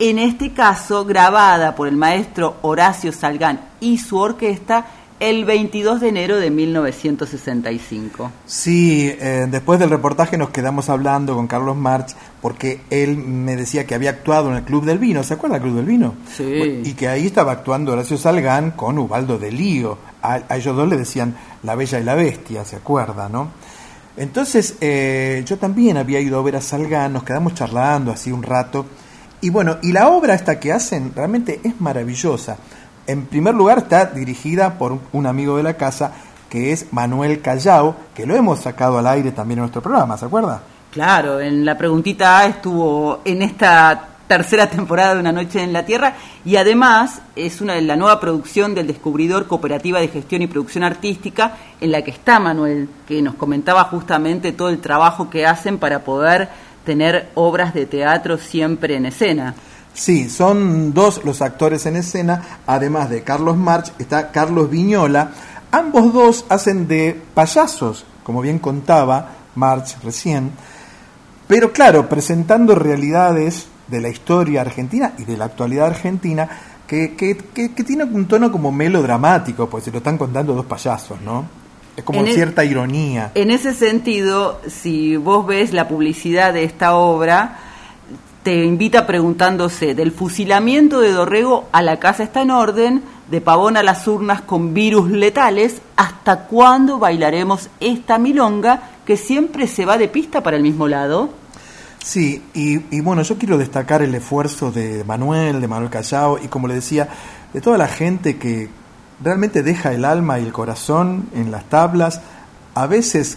en este caso grabada por el maestro Horacio Salgán y su orquesta el 22 de enero de 1965. Sí, eh, después del reportaje nos quedamos hablando con Carlos March porque él me decía que había actuado en el Club del Vino, ¿se acuerda del Club del Vino? Sí. Y que ahí estaba actuando Horacio Salgán con Ubaldo de Lío. A, a ellos dos le decían La Bella y la Bestia, ¿se acuerda, no? Entonces eh, yo también había ido a ver a Salgán, nos quedamos charlando así un rato. Y bueno, y la obra esta que hacen realmente es maravillosa. En primer lugar está dirigida por un- amigo de la casa que es Manuel Callao, que lo hemos sacado al aire también en nuestro programa, ¿se acuerda? Claro, en la preguntita A estuvo en esta tercera temporada de Una Noche en la Tierra y además es una de la nueva producción del Descubridor Cooperativa de Gestión y Producción Artística en la que está Manuel, que nos comentaba justamente todo el trabajo que hacen para poder tener obras de teatro siempre en escena. Sí, son dos los actores en escena, además de Carlos March, está Carlos Viñola. Ambos dos hacen de payasos, como bien contaba March recién, pero claro, presentando realidades de la historia argentina y de la actualidad argentina que, que, que, que tiene un tono como melodramático, pues se lo están contando dos payasos, ¿no? Es como En el- cierta ironía. En ese sentido, si vos ves la publicidad de esta obra, te invita preguntándose del fusilamiento de Dorrego a la casa está en orden, de Pavón a las urnas con virus letales, ¿hasta cuándo bailaremos esta milonga que siempre se va de pista para el mismo lado? Sí, y, y bueno, yo quiero destacar el esfuerzo de Manuel, de Manuel Callao, y como le decía, de toda la gente que realmente deja el alma y el corazón en las tablas, a veces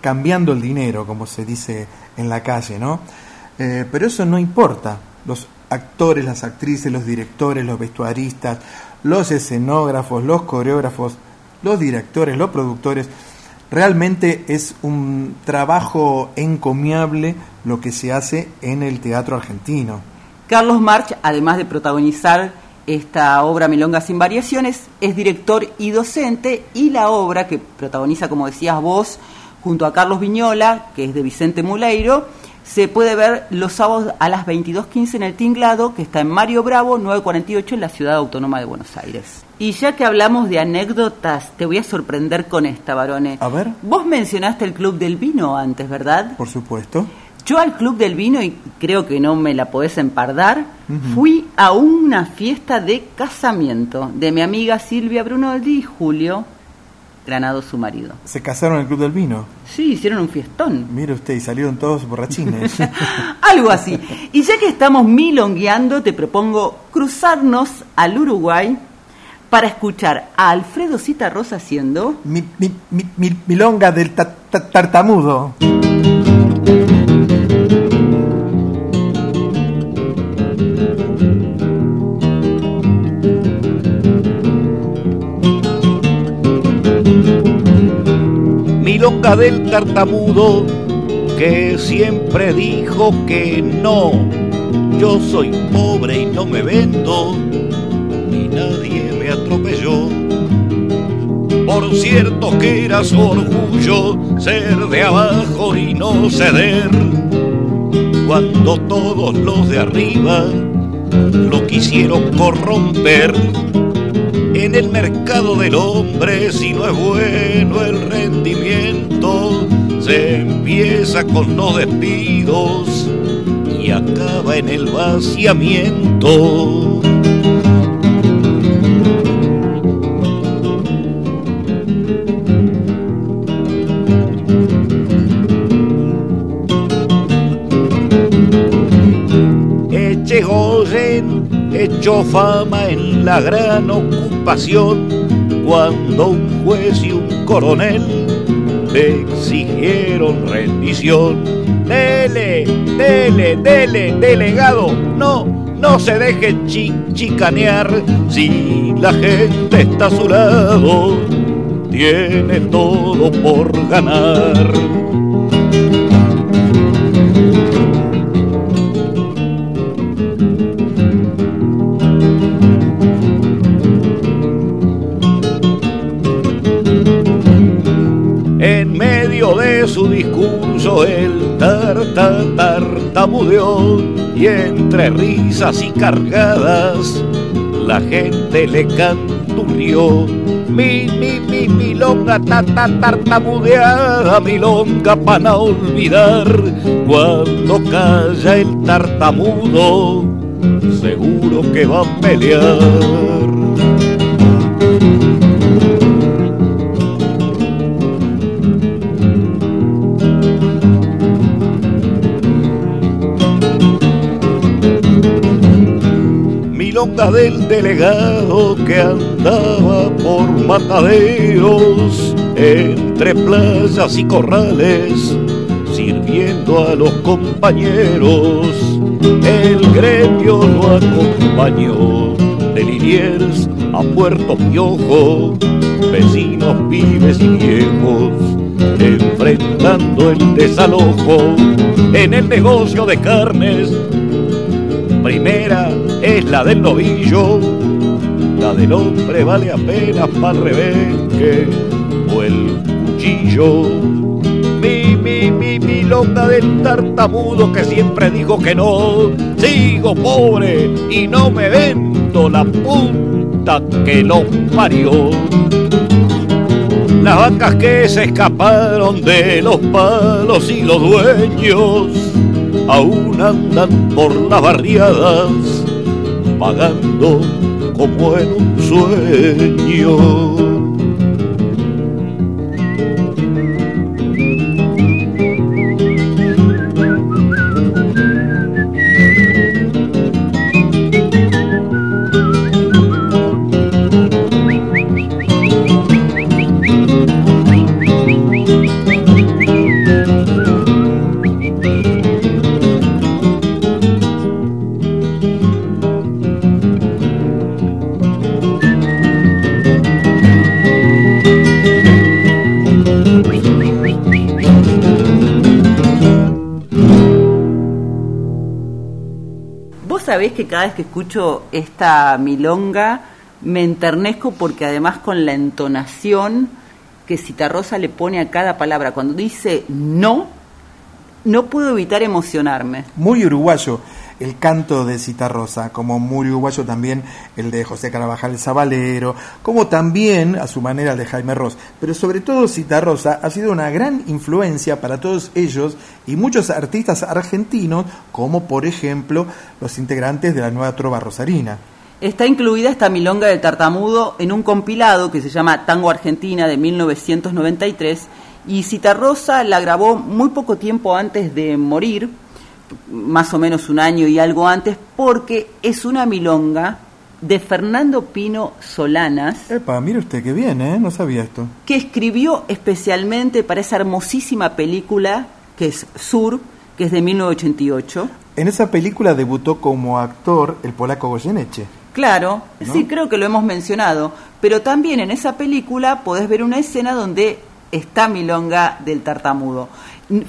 cambiando el dinero, como se dice en la calle, ¿no? Eh, pero eso no importa. Los actores, las actrices, los directores, los vestuaristas, los escenógrafos, los coreógrafos, los directores, los productores, realmente es un trabajo encomiable lo que se hace en el teatro argentino. Carlos March, además de protagonizar esta obra Milonga sin variaciones, es director y docente y la obra que protagoniza, como decías vos, junto a Carlos Viñola, que es de Vicente Muleiro, se puede ver los sábados a las 22.15 en el Tinglado, que está en Mario Bravo, 948 en la Ciudad Autónoma de Buenos Aires. Y ya que hablamos de anécdotas, te voy a sorprender con esta, Barone. A ver, Vos mencionaste el Club del Vino antes, ¿verdad? por supuesto. Yo al Club del Vino, y creo que no me la podés empardar, fui a una fiesta de casamiento de mi amiga Silvia Brunoldi y Julio Granado, su marido. Se casaron en el Club del Vino. Sí, hicieron un fiestón. Mire usted, y salieron todos borrachines. Algo así. Y ya que estamos milongueando, te propongo cruzarnos al Uruguay para escuchar a Alfredo Citarrosa haciendo... mi, mi, mi, mi- milonga del ta- ta- tartamudo. Del tartamudo que siempre dijo que no. Yo soy pobre y no me vendo, ni nadie me atropelló. Por cierto que era su orgullo ser de abajo y no ceder, cuando todos los de arriba lo quisieron corromper en el mercado del hombre, si no es bueno el rendimiento, se empieza con los despidos y acaba en el vaciamiento. Hecho fama en la gran ocupación cuando un juez y un coronel le exigieron rendición. Dele, dele, dele, delegado, no, no se deje chicanear si la gente está a su lado, tiene todo por ganar. El tarta tartamudeó y entre risas y cargadas la gente le canturrió. Mi, mi, mi, milonga ta, ta, tartamudeada, milonga para olvidar. Cuando calla el tartamudo, seguro que va a pelear. Del delegado que andaba por mataderos entre playas y corrales sirviendo a los compañeros. El gremio lo acompañó de Liniers a Puerto Piojo, vecinos, pibes y viejos, enfrentando el desalojo en el negocio de carnes. La del novillo, la del hombre vale apenas para rebenque o el cuchillo. Mi, mi, mi, mi longa del tartamudo que siempre dijo que no, sigo pobre y no me vendo la punta que lo parió. Las vacas que se escaparon de los palos y los dueños aún andan por las barriadas pagando como en un sueño. Cada vez que escucho esta milonga me enternezco porque además con la entonación que Citarrosa le pone a cada palabra, cuando dice no, no puedo evitar emocionarme. Muy uruguayo el canto de Citarrosa, como muy uruguayo también el de José Carabajal Zabalero, como también a su manera el de Jaime Ross. Pero sobre todo Citarrosa ha sido una gran influencia para todos ellos y muchos artistas argentinos, como por ejemplo los integrantes de la nueva trova rosarina. Está incluida esta milonga del tartamudo en un compilado que se llama Tango Argentina de 1993 y Citarrosa la grabó muy poco tiempo antes de morir más o menos un año y algo antes, porque es una milonga de Fernando Pino Solanas. Epa, mire usted qué bien, ¿eh? No sabía esto. Que escribió especialmente para esa hermosísima película que es Sur, que es de 1988. En esa película debutó como actor el polaco Goyeneche. Claro, sí creo que lo hemos mencionado, pero también en esa película podés ver una escena donde está Milonga del tartamudo.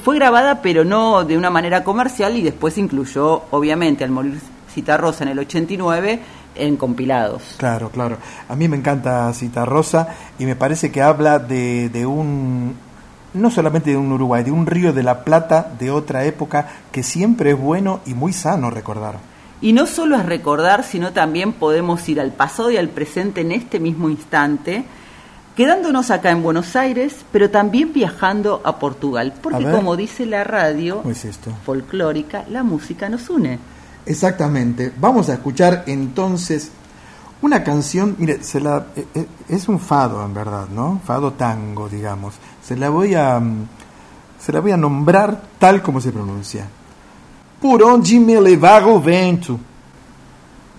Fue grabada, pero no de una manera comercial, y después incluyó, obviamente, al morir Rosa en el 89, en compilados. Claro, claro. A mí me encanta Rosa y me parece que habla de, de un, no solamente de un Uruguay, de un río de la Plata de otra época que siempre es bueno y muy sano recordar. Y no solo es recordar, sino también podemos ir al pasado y al presente en este mismo instante quedándonos acá en Buenos Aires, pero también viajando a Portugal, porque como dice la radio folclórica, la música nos une. Exactamente. Vamos a escuchar entonces una canción, mire, se la, eh, eh, es un fado en verdad, ¿no? Fado tango, digamos. Se la voy a mm, se la voy a nombrar tal como se pronuncia. Por onde me levar o vento.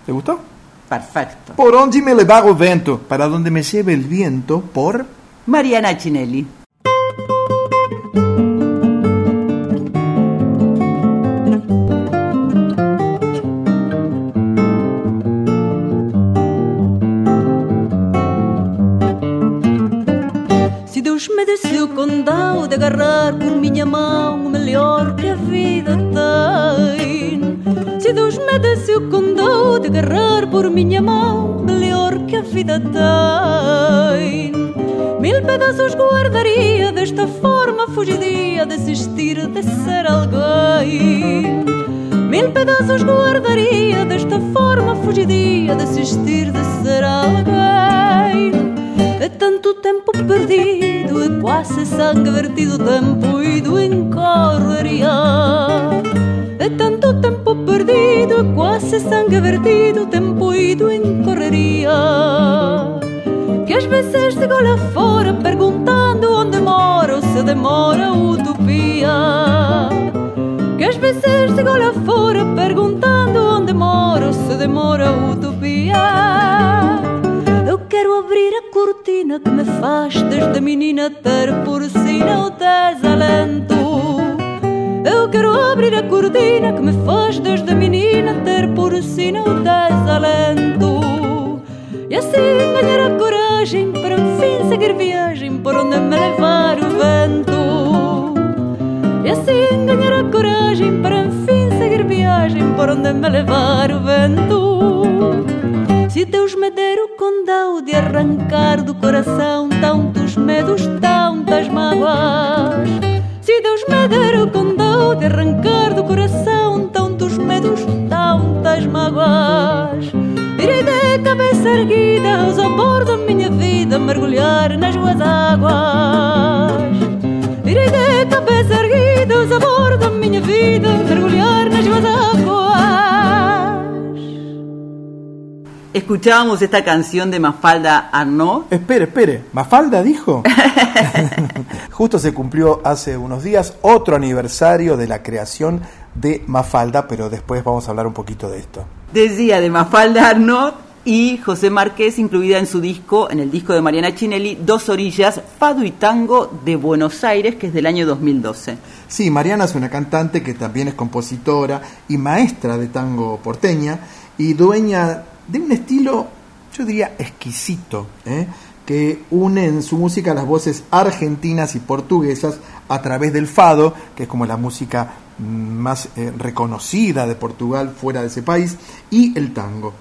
¿Te gustó? Perfecto. Por donde me le va el viento, para donde me lleve el viento, por Mariana Chinelli. Se Deus me desse o condão de agarrar por minha mão o melhor que a vida tem. Se Deus me desse o condão agarrar por minha mão melhor que a vida tem. Mil pedaços guardaria desta forma fugidia desistir de ser alguém. Mil pedaços guardaria desta forma fugidia desistir de ser alguém. É tanto tempo perdido, é quase sangue vertido, tempo ido em correria. É tanto perdido, quase sangue vertido, tempo ido em correria. Que às vezes chego lá fora perguntando onde mora ou se demora a utopia. Que às vezes chego lá fora perguntando onde mora ou se demora a utopia. Eu quero abrir a cortina que me faz desde menina ter por sina o desalento. Quero abrir a cortina que me faz desde menina ter por sina o desalento. E assim ganhar a coragem para enfim seguir viagem por onde me levar o vento. E assim ganhar a coragem para enfim seguir viagem por onde me levar o vento. Se Deus me der o condão de arrancar do coração tantos medos, tantas mágoas. Erguida ao sabor da minha vida mergulhar nas suas águas. Irei de cabeça erguida ao sabor da minha vida mergulhar nas suas águas. Escuchábamos esta canción de Mafalda Arnaud. Espere, espere, ¿Mafalda dijo? Justo se cumplió hace unos días otro aniversario de la creación de Mafalda, pero después vamos a hablar un poquito de esto. Decía de Mafalda Arnaud y José Márquez, incluida en su disco, en el disco de Mariana Chinelli, Dos Orillas, Fado y Tango de Buenos Aires, que es del año 2012. Sí, Mariana es una cantante que también es compositora y maestra de tango porteña y dueña de un estilo, yo diría, exquisito, ¿eh? que une en su música las voces argentinas y portuguesas a través del fado, que es como la música más eh, reconocida de Portugal fuera de ese país, y el tango.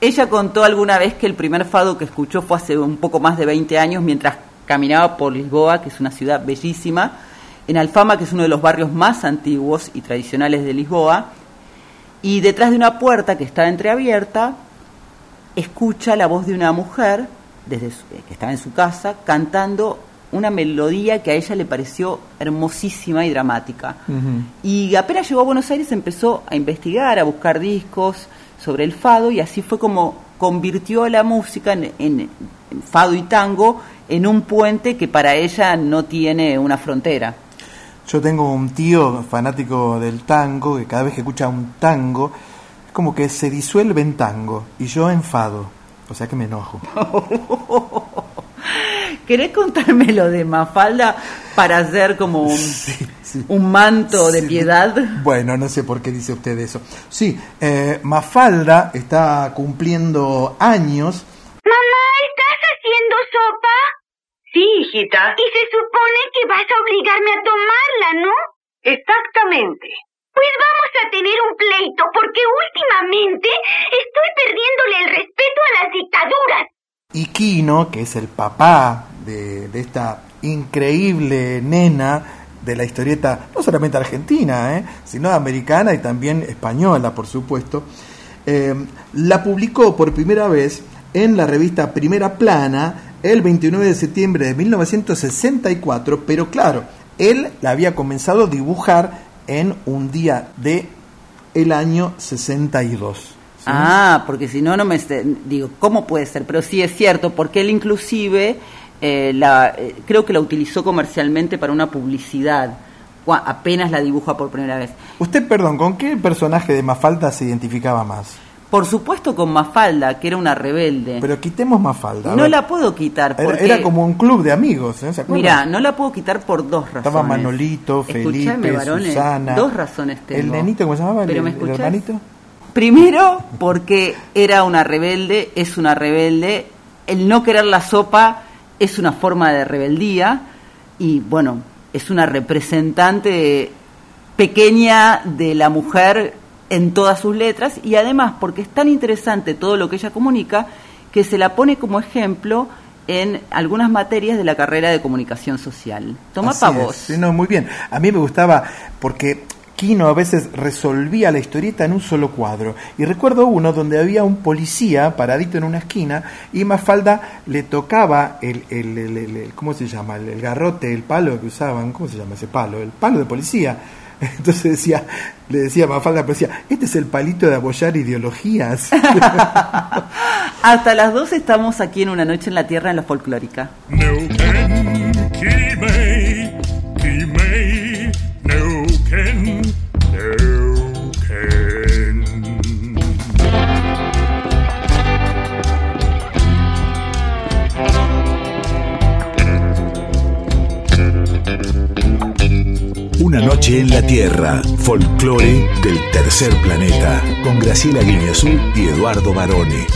Ella contó alguna vez que el primer fado que escuchó fue hace un poco más de 20 años mientras caminaba por Lisboa, que es una ciudad bellísima, en Alfama, que es uno de los barrios más antiguos y tradicionales de Lisboa, y detrás de una puerta que estaba entreabierta, escucha la voz de una mujer desde su- que estaba en su casa cantando una melodía que a ella le pareció hermosísima y dramática. Y apenas llegó a Buenos Aires empezó a investigar, a buscar discos sobre el fado y así fue como convirtió la música en, en- en fado y tango en un puente que para ella no tiene una frontera. Yo tengo un tío fanático del tango que cada vez que escucha un tango es como que se disuelve en tango y yo enfado, o sea que me enojo. ¿Querés contarme lo de Mafalda para hacer como un, un manto de piedad? Bueno, no sé por qué dice usted eso. Sí, eh, Mafalda está cumpliendo años. Mamá, ¿estás haciendo sopa? Sí, hijita. Y se supone que vas a obligarme a tomarla, ¿no? Exactamente. Pues vamos a tener un pleito porque últimamente estoy perdiéndole el respeto a las dictaduras. Y Kino, que es el papá de, esta increíble nena de la historieta, no solamente argentina, ¿eh? sino americana y también española, por supuesto, eh, la publicó por primera vez en la revista Primera Plana el 29 de septiembre de 1964, pero claro, él la había comenzado a dibujar en un día de el año 62. Ah, porque si no, no me... Digo, ¿cómo puede ser? Pero sí es cierto, porque él inclusive eh, la, eh, creo que la utilizó comercialmente para una publicidad, apenas la dibuja por primera vez. Usted, perdón, ¿con qué personaje de Mafalda se identificaba más? Por supuesto con Mafalda, que era una rebelde. Pero quitemos Mafalda. No la puedo quitar. Porque... Era, como un club de amigos, ¿eh? ¿se Mira, no la puedo quitar por dos razones. Estaba Manolito, Felipe, varones, Susana. Dos razones tengo. ¿El nenito cómo se llamaba? ¿Pero el, me el hermanito? Primero, porque era una rebelde, es una rebelde. El no querer la sopa es una forma de rebeldía. Y bueno, es una representante pequeña de la mujer en todas sus letras y además porque es tan interesante todo lo que ella comunica que se la pone como ejemplo en algunas materias de la carrera de comunicación social. Toma Así pa' es. vos. Sí, no, muy bien. A mí me gustaba porque Quino a veces resolvía la historieta en un solo cuadro. Y recuerdo uno donde había un policía paradito en una esquina y Mafalda le tocaba el, el, el- el- el- ¿cómo se llama? El, el garrote, el palo que usaban, ¿cómo se llama ese palo? El palo de policía. Entonces decía, le decía a Mafalda, pero decía, este es el palito de apoyar ideologías. Hasta las dos estamos aquí en Una Noche en la Tierra en la Folclórica. Una noche en la Tierra, folclore del tercer planeta, con Graciela Guineazú y Eduardo Barone.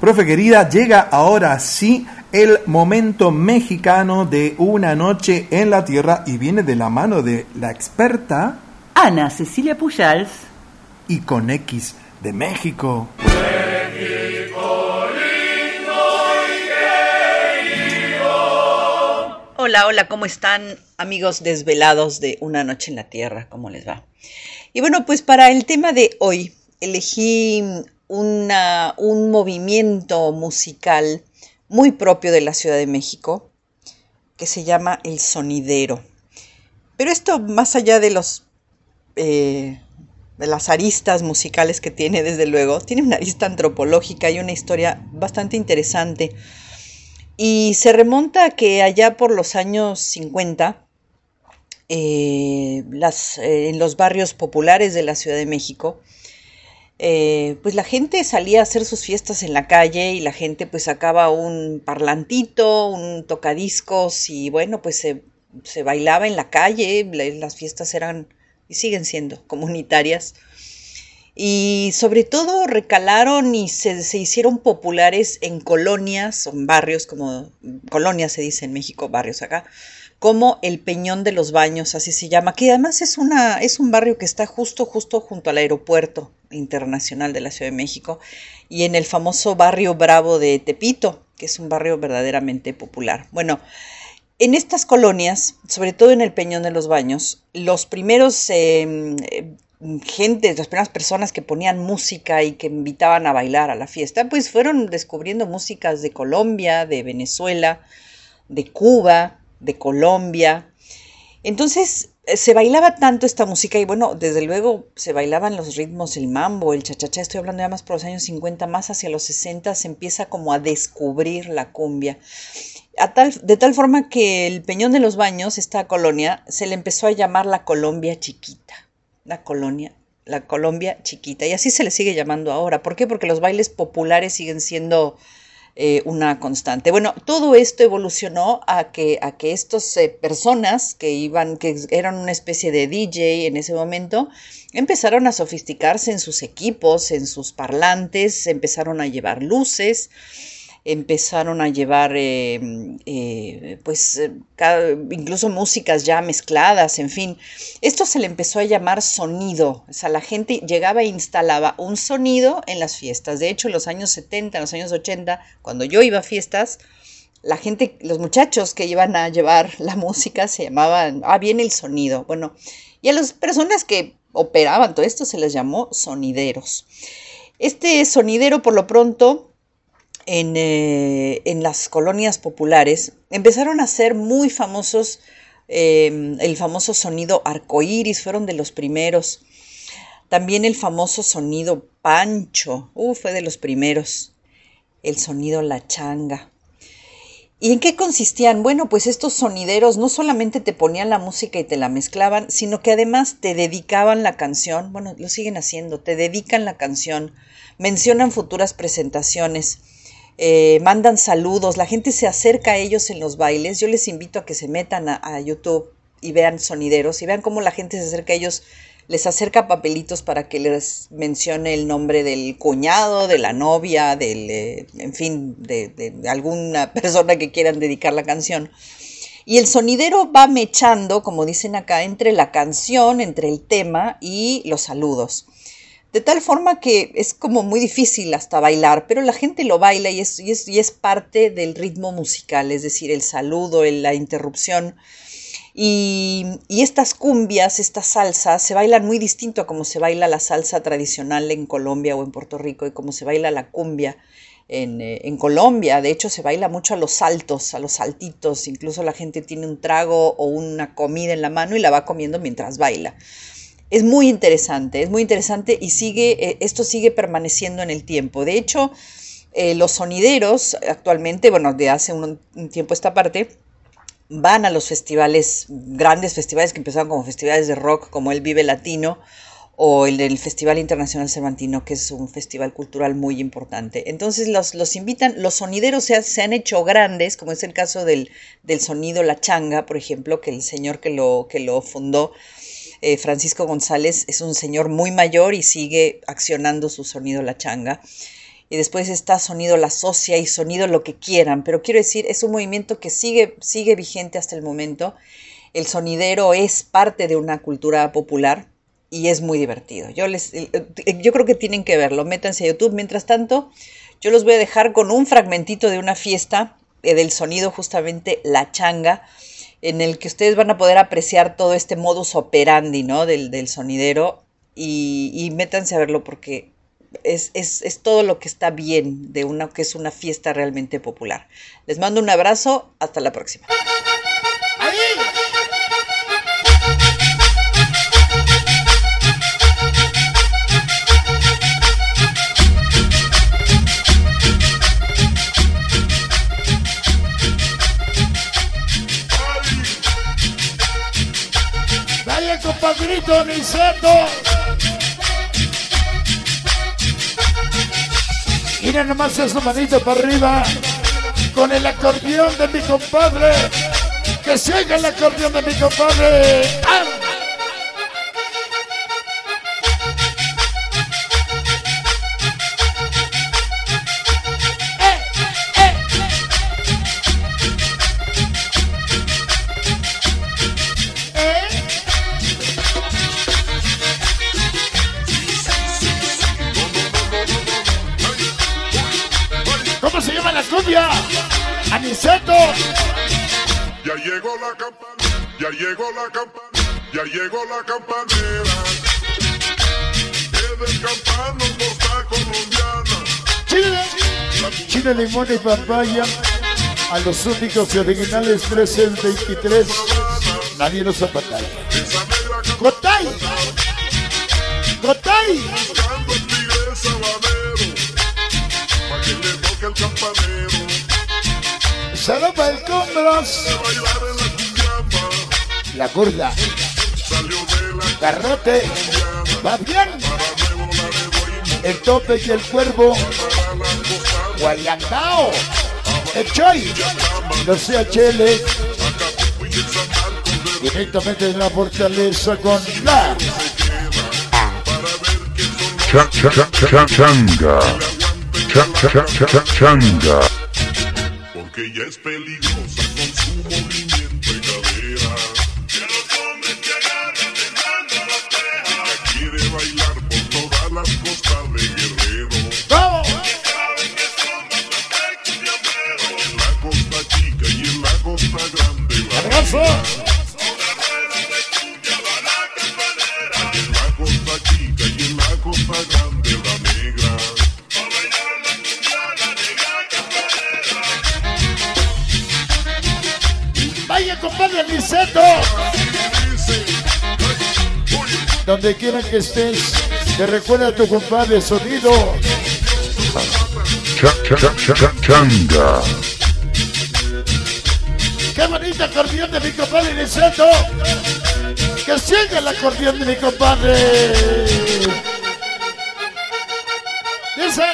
Profe querida, llega ahora sí el momento mexicano de una noche en la tierra y viene de la mano de la experta Ana Cecilia Pujals y con X de México. Hola, hola, ¿cómo están amigos desvelados de Una Noche en la Tierra? ¿Cómo les va? Y bueno, pues para el tema de hoy elegí un movimiento musical muy propio de la Ciudad de México que se llama el sonidero. Pero esto más allá de los eh, de las aristas musicales que tiene, desde luego, tiene una arista antropológica y una historia bastante interesante. Y se remonta a que allá por los años 50, eh, las, eh, en los barrios populares de la Ciudad de México, eh, pues la gente salía a hacer sus fiestas en la calle y la gente pues sacaba un parlantito, un tocadiscos y bueno, pues se, se bailaba en la calle, la- las fiestas eran y siguen siendo comunitarias. Y sobre todo recalaron y se, se hicieron populares en colonias, en barrios, como colonias se dice en México, barrios acá, como el Peñón de los Baños, así se llama, que además es, una, es un barrio que está justo, justo junto al aeropuerto internacional de la Ciudad de México y en el famoso barrio Bravo de Tepito, que es un barrio verdaderamente popular. Bueno, en estas colonias, sobre todo en el Peñón de los Baños, los primeros eh, gente, las primeras personas que ponían música y que invitaban a bailar a la fiesta, pues fueron descubriendo músicas de Colombia, de Venezuela, de Cuba, de Colombia. Entonces eh, se bailaba tanto esta música y bueno, desde luego se bailaban los ritmos, el mambo, el chachachá, estoy hablando ya más por los años 50, más hacia los 60 se empieza como a descubrir la cumbia. De tal forma que el Peñón de los Baños, esta colonia, se le empezó a llamar la Colombia Chiquita. La colonia, la Colombia Chiquita. Y así se le sigue llamando ahora. ¿Por qué? Porque los bailes populares siguen siendo eh, una constante. Bueno, todo esto evolucionó a que, a que estas eh, personas que iban, que eran una especie de DJ en ese momento, empezaron a sofisticarse en sus equipos, en sus parlantes, empezaron a llevar luces, empezaron a llevar eh, eh, pues eh, incluso músicas ya mezcladas, en fin. Esto se le empezó a llamar sonido, o sea, la gente llegaba e instalaba un sonido en las fiestas. De hecho, en los años 70, en los años 80, cuando yo iba a fiestas, la gente, los muchachos que iban a llevar la música se llamaban, ah, viene el sonido. Bueno, y a las personas que operaban todo esto se les llamó sonideros. Este sonidero, por lo pronto, en, eh, en las colonias populares empezaron a ser muy famosos eh, el famoso sonido arcoíris, fueron de los primeros. También el famoso sonido pancho, uh, fue de los primeros. El sonido la changa. ¿Y en qué consistían? Bueno, pues estos sonideros no solamente te ponían la música y te la mezclaban, sino que además te dedicaban la canción, bueno, lo siguen haciendo, te dedican la canción, mencionan futuras presentaciones, eh, mandan saludos, la gente se acerca a ellos en los bailes. Yo les invito a que se metan a, YouTube y vean sonideros y vean cómo la gente se acerca a ellos les acerca papelitos para que les mencione el nombre del cuñado, de la novia, del, eh, en fin, de, alguna persona que quieran dedicar la canción. Y el sonidero va mechando, como dicen acá, entre la canción, entre el tema y los saludos. De tal forma que es como muy difícil hasta bailar, pero la gente lo baila y es, parte del ritmo musical, es decir, el saludo, la interrupción y, estas cumbias, estas salsas, se bailan muy distinto a como se baila la salsa tradicional en Colombia o en Puerto Rico y como se baila la cumbia eh, en, Colombia. De hecho, se baila mucho a los saltos, a los saltitos. Incluso la gente tiene un trago o una comida en la mano y la va comiendo mientras baila. Es muy interesante, es muy interesante y sigue, eh, esto sigue permaneciendo en el tiempo. De hecho, eh, los sonideros actualmente, bueno, de hace un, tiempo esta parte, van a los festivales, grandes festivales que empezaron como festivales de rock, como el Vive Latino o el del Festival Internacional Cervantino, que es un festival cultural muy importante. Entonces los, los invitan, los sonideros se, se, han hecho grandes, como es el caso del, del, sonido La Changa, por ejemplo, que el señor que lo, que lo fundó, eh, Francisco González, es un señor muy mayor y sigue accionando su sonido La Changa y después está sonido la socia y sonido lo que quieran, pero quiero decir, es un movimiento que sigue, sigue vigente hasta el momento. El sonidero es parte de una cultura popular y es muy divertido. Yo, les, eh, yo creo que tienen que verlo, métanse a YouTube. Mientras tanto, yo los voy a dejar con un fragmentito de una fiesta eh, del sonido justamente La Changa, en el que ustedes van a poder apreciar todo este modus operandi ¿no? del, del sonidero y, y métanse a verlo porque es, es, es, todo lo que está bien de una que es una fiesta realmente popular. Les mando un abrazo, hasta la próxima. Vaya compadrito Niceto. Mira nomás esa manito para arriba con el acordeón de mi compadre. Que se haga el acordeón de mi compadre. ¡Ah! Chile, limón y papaya. A los únicos y originales 13 23. Nadie los apatalla. ¡Gotay! ¡Gotay! Buscando el tigre sabanero. Pa' que le toque el Cumbros. La curda. Garrote. ¿Va bien? El tope y el cuervo. Guayandao. El choy. Los CHL. Directamente de la fortaleza con la. Changa. Changa que ella es peligrosa Donde quiera que estés, te recuerda a tu compadre sonido. Changa. el acordeón de mi compadre Liceto. Que siga el acordeón de mi compadre. Dice.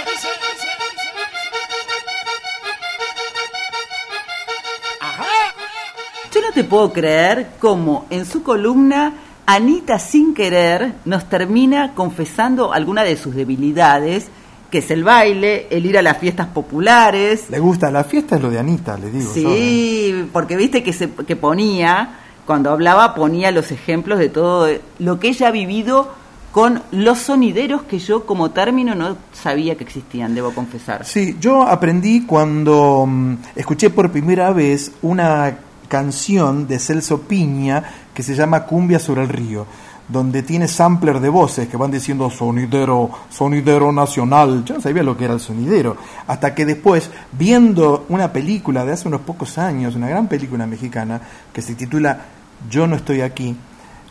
Yo no te puedo creer cómo en su columna Anita sin querer nos termina confesando alguna de sus debilidades, que es el baile, el ir a las fiestas populares. Le gusta, la fiesta es lo de Anita, le digo. Sí, porque viste que, se, que ponía, cuando hablaba, ponía los ejemplos de todo lo que ella ha vivido con los sonideros que yo como término no sabía que existían, debo confesar. Sí, yo aprendí cuando mm, escuché por primera vez una canción de Celso Piña que se llama Cumbia sobre el río, donde tiene sampler de voces que van diciendo sonidero, sonidero nacional. Yo no sabía lo que era el sonidero, hasta que después, viendo una película de hace unos pocos años, una gran película mexicana, que se titula Yo no estoy aquí,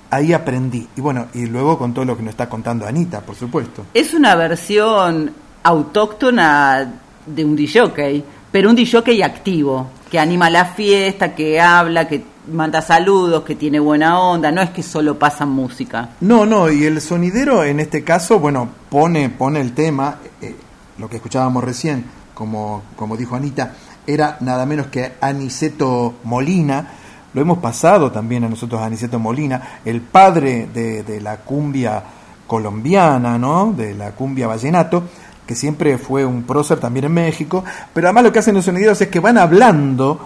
ahí aprendí. Y bueno, y luego con todo lo que nos está contando Anita, por supuesto. Es una versión autóctona de un DJ, pero un DJ activo, que anima la fiesta, que habla, que manda saludos, que tiene buena onda, no es que solo pasan música. No, no, y el sonidero en este caso, bueno, pone, pone el tema, eh, lo que escuchábamos recién, como, como dijo Anita, era nada menos que Aniceto Molina, lo hemos pasado también a nosotros Aniceto Molina, el padre de, de la cumbia colombiana, ¿no? De la cumbia vallenato, que siempre fue un prócer también en México, pero además lo que hacen los sonideros es que van hablando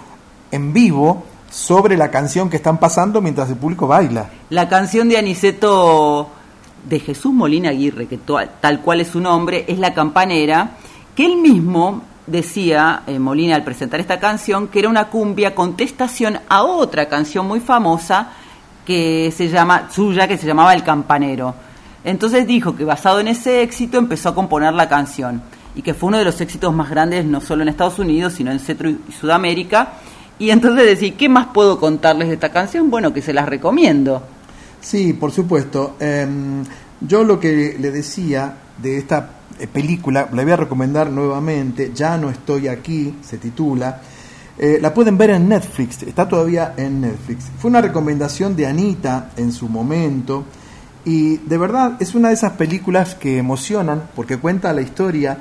en vivo sobre la canción que están pasando mientras el público baila. La canción de Aniceto de Jesús Molina Aguirre, que tal cual es su nombre, es La Campanera, que él mismo decía, eh, Molina, al presentar esta canción, que era una cumbia contestación a otra canción muy famosa que se llama, suya, que se llamaba El Campanero. Entonces dijo que basado en ese éxito empezó a componer la canción y que fue uno de los éxitos más grandes no solo en Estados Unidos, sino en Centro y Sudamérica. Y entonces decir, ¿qué más puedo contarles de esta canción? Bueno, que se las recomiendo. Sí, por supuesto. Em, yo lo que le decía de esta eh, película, la voy a recomendar nuevamente, Ya no estoy aquí, se titula. Eh, la pueden ver en Netflix, está todavía en Netflix. Fue una recomendación de Anita en su momento y de verdad es una de esas películas que emocionan porque cuenta la historia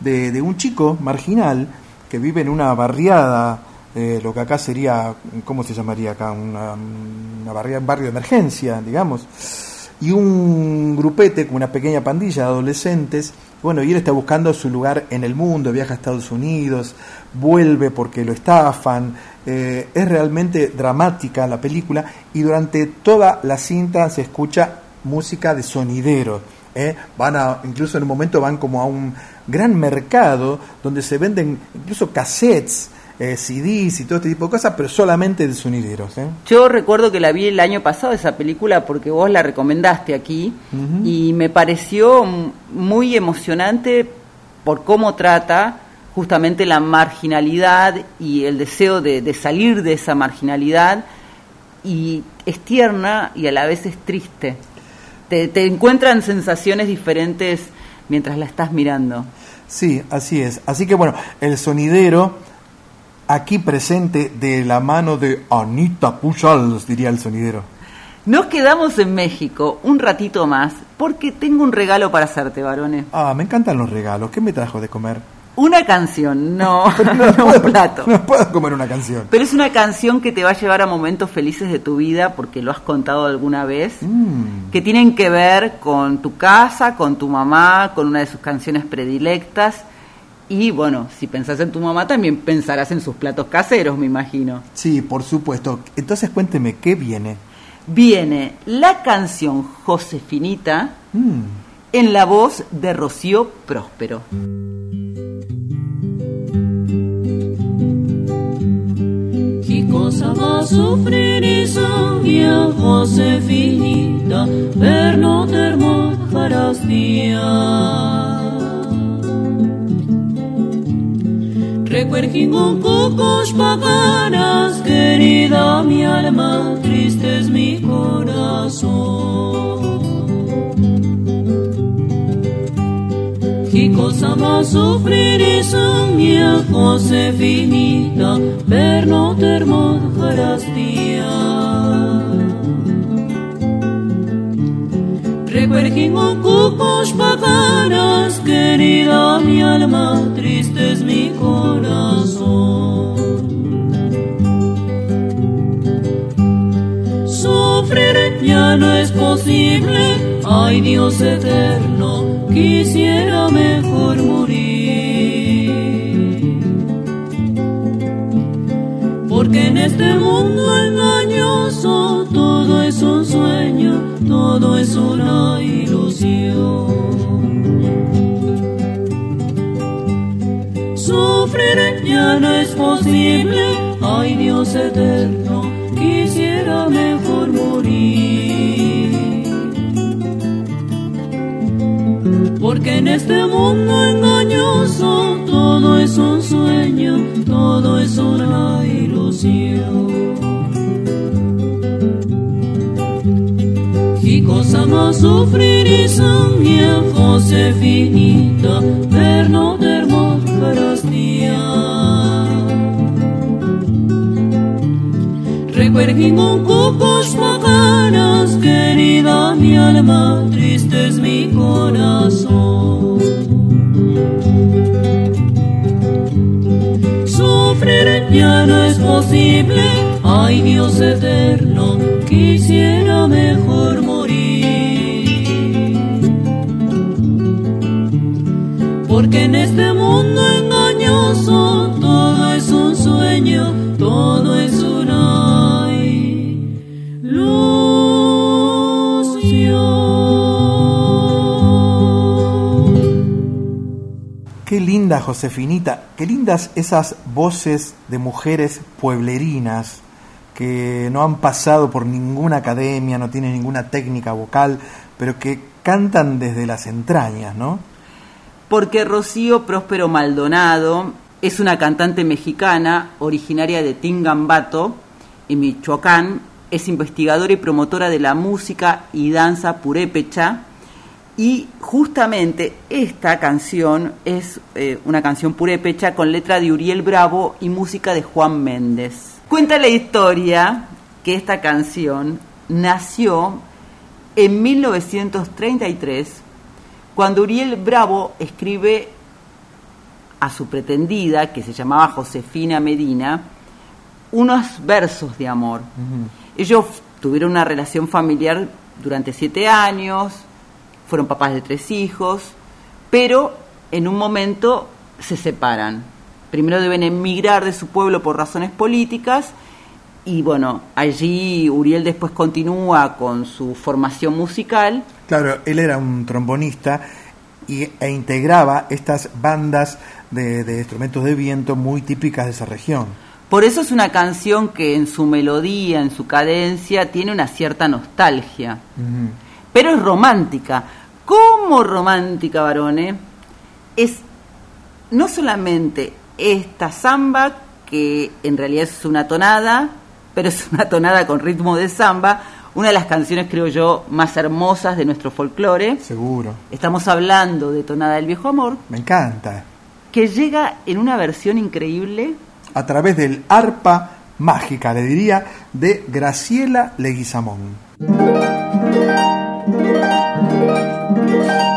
de, un chico marginal que vive en una barriada, eh, lo que acá sería, ¿cómo se llamaría acá? Una, una barriada, un barrio de emergencia, digamos. Y un grupete con una pequeña pandilla de adolescentes. Bueno, y él está buscando su lugar en el mundo, viaja a Estados Unidos, vuelve porque lo estafan. Eh, es realmente dramática la película y durante toda la cinta se escucha música de sonidero. ¿eh? Van a, incluso en un momento van como a un gran mercado donde se venden incluso cassettes, eh, CDs y todo este tipo de cosas, pero solamente de sonideros. ¿eh? Yo recuerdo que la vi el año pasado esa película porque vos la recomendaste aquí y me pareció muy emocionante por cómo trata justamente la marginalidad y el deseo de, de salir de esa marginalidad y es tierna y a la vez es triste te, encuentran sensaciones diferentes mientras la estás mirando. Sí, así es. Así que bueno, el sonidero aquí presente de la mano de Anita Pujals, diría el sonidero. Nos quedamos en México un ratito más porque tengo un regalo para hacerte, varones. Ah, me encantan los regalos. ¿Qué me trajo de comer? Una canción, no, no, un plato. No puedo comer una canción. Pero es una canción que te va a llevar a momentos felices de tu vida, porque lo has contado alguna vez, Mm. que tienen que ver con tu casa, con tu mamá, con una de sus canciones predilectas. Y bueno, si pensás en tu mamá, también pensarás en sus platos caseros, me imagino. Sí, por supuesto. Entonces cuénteme, ¿qué viene? Viene la canción Josefinita Mm. en la voz de Rocío Próspero. Cosa va a soffrire mia Josefinita per no ter farastia? Recuerdo cocos paganas, querida mi alma, triste es mi corazón. Cosa a soffrire mia Josefinita, per noter mod harastia. Recuerden cucos paganas, querida mi alma, triste es mi corazón. Sufrir ya no es posible, ay Dios eterno, quisiera mejor morir. Porque en este mundo engañoso todo es un sueño, todo es una ilusión. Sufrir ya no es posible, ay Dios eterno, quisiera mejor este mundo engañoso todo es un sueño, todo es una ilusión. Y cosa más sufrir y sangre, Josefinita, per no termo Recuerden con cucos paganas, querida mi alma, triste es mi corazón. Sufrir ya no es posible, ay Dios eterno, quisiera Josefinita, qué lindas esas voces de mujeres pueblerinas que no han pasado por ninguna academia, no tienen ninguna técnica vocal, pero que cantan desde las entrañas, ¿no? Porque Rocío Próspero Maldonado es una cantante mexicana originaria de Tingambato, en Michoacán, es investigadora y promotora de la música y danza purépecha, y justamente esta canción es eh, una canción purépecha con letra de Uriel Bravo y música de Juan Méndez. Cuenta la historia que esta canción nació en 1933 cuando Uriel Bravo escribe a su pretendida, que se llamaba Josefina Medina, unos versos de amor. Ellos tuvieron una relación familiar durante siete años, fueron papás de tres hijos, pero en un momento se separan. Primero deben emigrar de su pueblo por razones políticas y bueno, allí Uriel después continúa con su formación musical. Claro, él era un trombonista y, e integraba estas bandas de, de instrumentos de viento muy típicas de esa región. Por eso es una canción que en su melodía, en su cadencia, tiene una cierta nostalgia. Pero es romántica. ¿Cómo romántica, varones? Es no solamente esta samba, que en realidad es una tonada, pero es una tonada con ritmo de samba, una de las canciones, creo yo, más hermosas de nuestro folclore. Seguro. Estamos hablando de Tonada del Viejo Amor, Me encanta. que llega en una versión increíble A través del arpa mágica, le diría, de Graciela Leguizamón. Música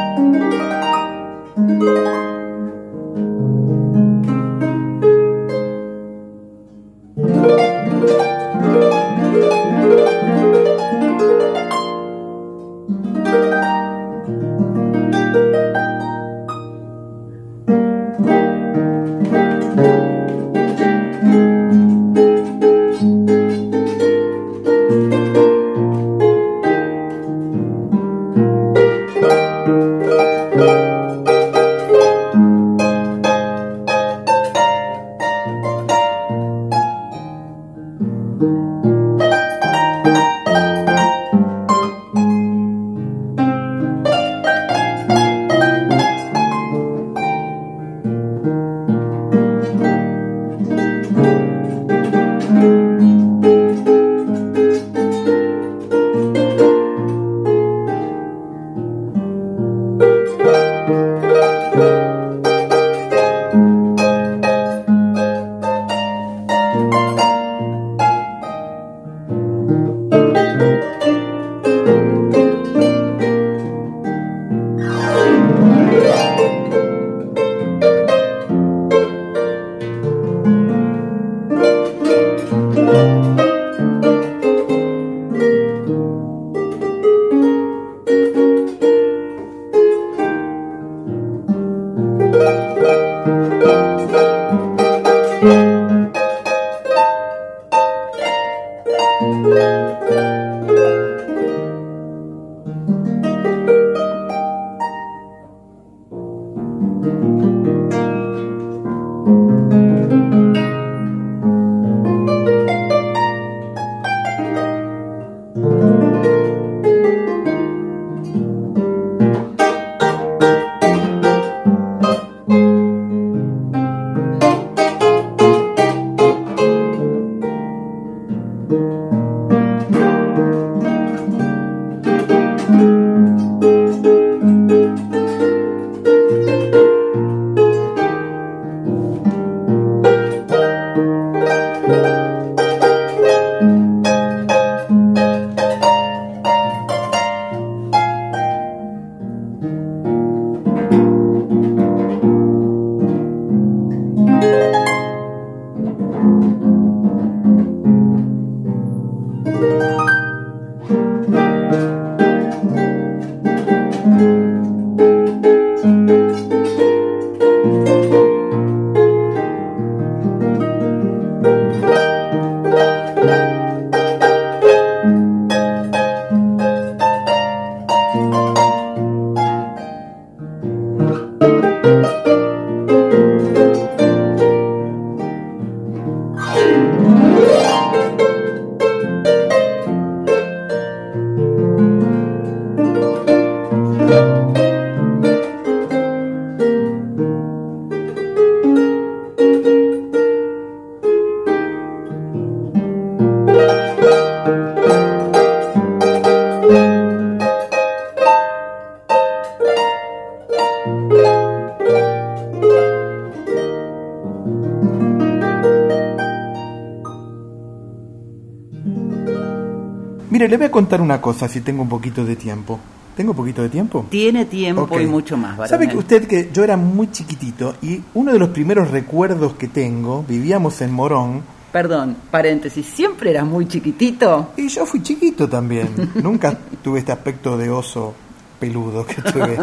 contar una cosa si tengo un poquito de tiempo. ¿Tengo un poquito de tiempo? Tiene tiempo y mucho más, ¿Sabe varonel. que usted que yo era muy chiquitito y uno de los primeros recuerdos que tengo, vivíamos en Morón, Perdón, paréntesis, ¿siempre eras muy chiquitito? Y yo fui chiquito también. Nunca tuve este aspecto de oso peludo que tuve.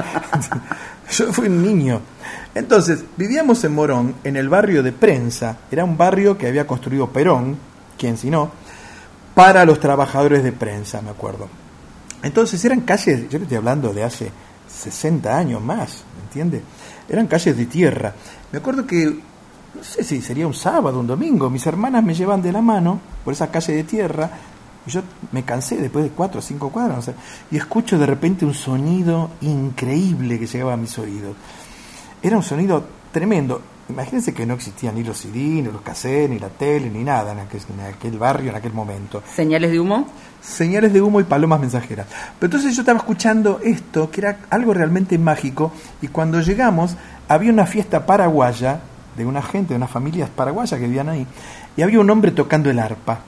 yo fui un niño. Entonces, vivíamos en Morón, en el barrio de Prensa. Era un barrio que había construido Perón, quien si no, para los trabajadores de prensa, me acuerdo. Entonces eran calles, yo estoy hablando de hace 60 años más, ¿me entiende? Eran calles de tierra. Me acuerdo que, no sé si sería un sábado, un domingo, mis hermanas me llevan de la mano por esa calle de tierra y yo me cansé después de cuatro o cinco cuadras, no sé, y escucho de repente un sonido increíble que llegaba a mis oídos. Era un sonido tremendo. Imagínense que no existían ni los CD, ni los cassettes, ni la tele, ni nada en aquel, en aquel barrio, en aquel momento. ¿Señales de humo? Señales de humo y palomas mensajeras. Pero entonces yo estaba escuchando esto, que era algo realmente mágico, y cuando llegamos había una fiesta paraguaya de una gente, de unas familias paraguayas que vivían ahí, y había un hombre tocando el arpa.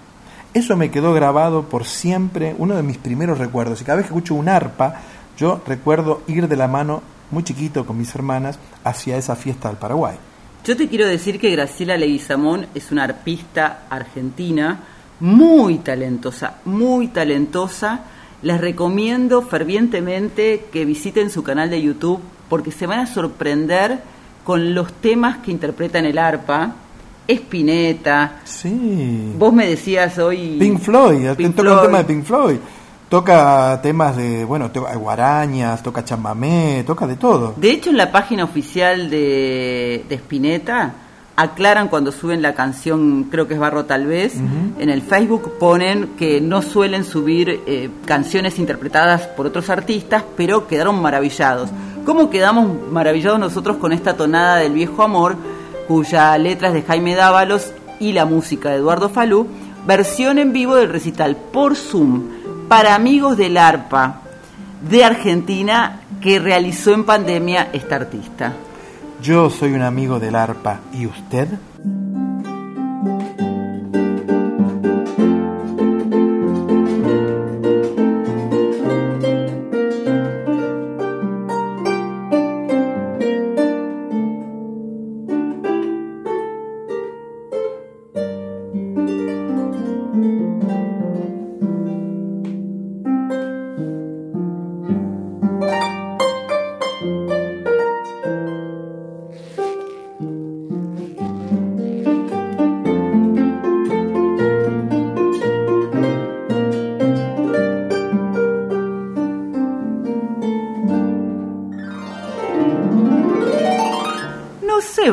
Eso me quedó grabado por siempre, uno de mis primeros recuerdos. Y cada vez que escucho un arpa, yo recuerdo ir de la mano, muy chiquito, con mis hermanas, hacia esa fiesta del Paraguay. Yo te quiero decir que Graciela Leguizamón es una arpista argentina muy talentosa, muy talentosa. Les recomiendo fervientemente que visiten su canal de YouTube porque se van a sorprender con los temas que interpreta en el arpa. Spinetta. Sí. Vos me decías hoy... Pink Floyd, Floyd. tema de Pink Floyd. Toca temas de, bueno, toca guarañas, toca chamamé, toca de todo. De hecho, en la página oficial de, de Spinetta aclaran cuando suben la canción, creo que es Barro tal vez, en el Facebook ponen que no suelen subir eh, canciones interpretadas por otros artistas, pero quedaron maravillados. ¿Cómo quedamos maravillados nosotros con esta tonada del viejo amor, cuya letra es de Jaime Dávalos y la música de Eduardo Falú, versión en vivo del recital por Zoom para amigos del arpa de Argentina que realizó en pandemia esta artista. Yo soy un amigo del arpa. ¿Y usted?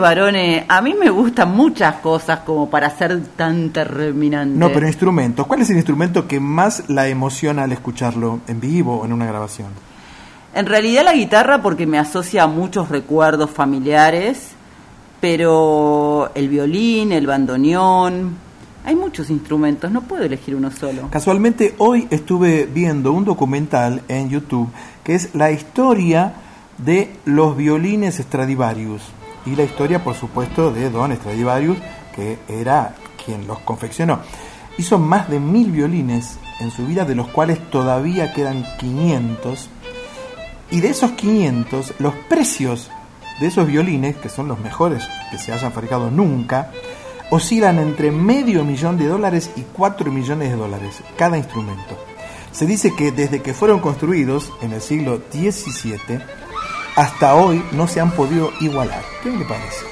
Varones, a mí me gustan muchas cosas como para ser tan terminante. No, pero instrumentos. ¿Cuál es el instrumento que más la emociona al escucharlo en vivo o en una grabación? En realidad la guitarra porque me asocia a muchos recuerdos familiares, pero el violín, el bandoneón, hay muchos instrumentos, no puedo elegir uno solo. Casualmente hoy estuve viendo un documental en YouTube que es la historia de los violines Stradivarius y la historia, por supuesto, de Don Stradivarius, que era quien los confeccionó. Hizo más de mil violines en su vida, de los cuales todavía quedan 500. Y de esos 500, los precios de esos violines, que son los mejores que se hayan fabricado nunca, oscilan entre medio millón de dólares y 4 millones de dólares cada instrumento. Se dice que desde que fueron construidos en el siglo XVII hasta hoy no se han podido igualar. ¿Qué le parece?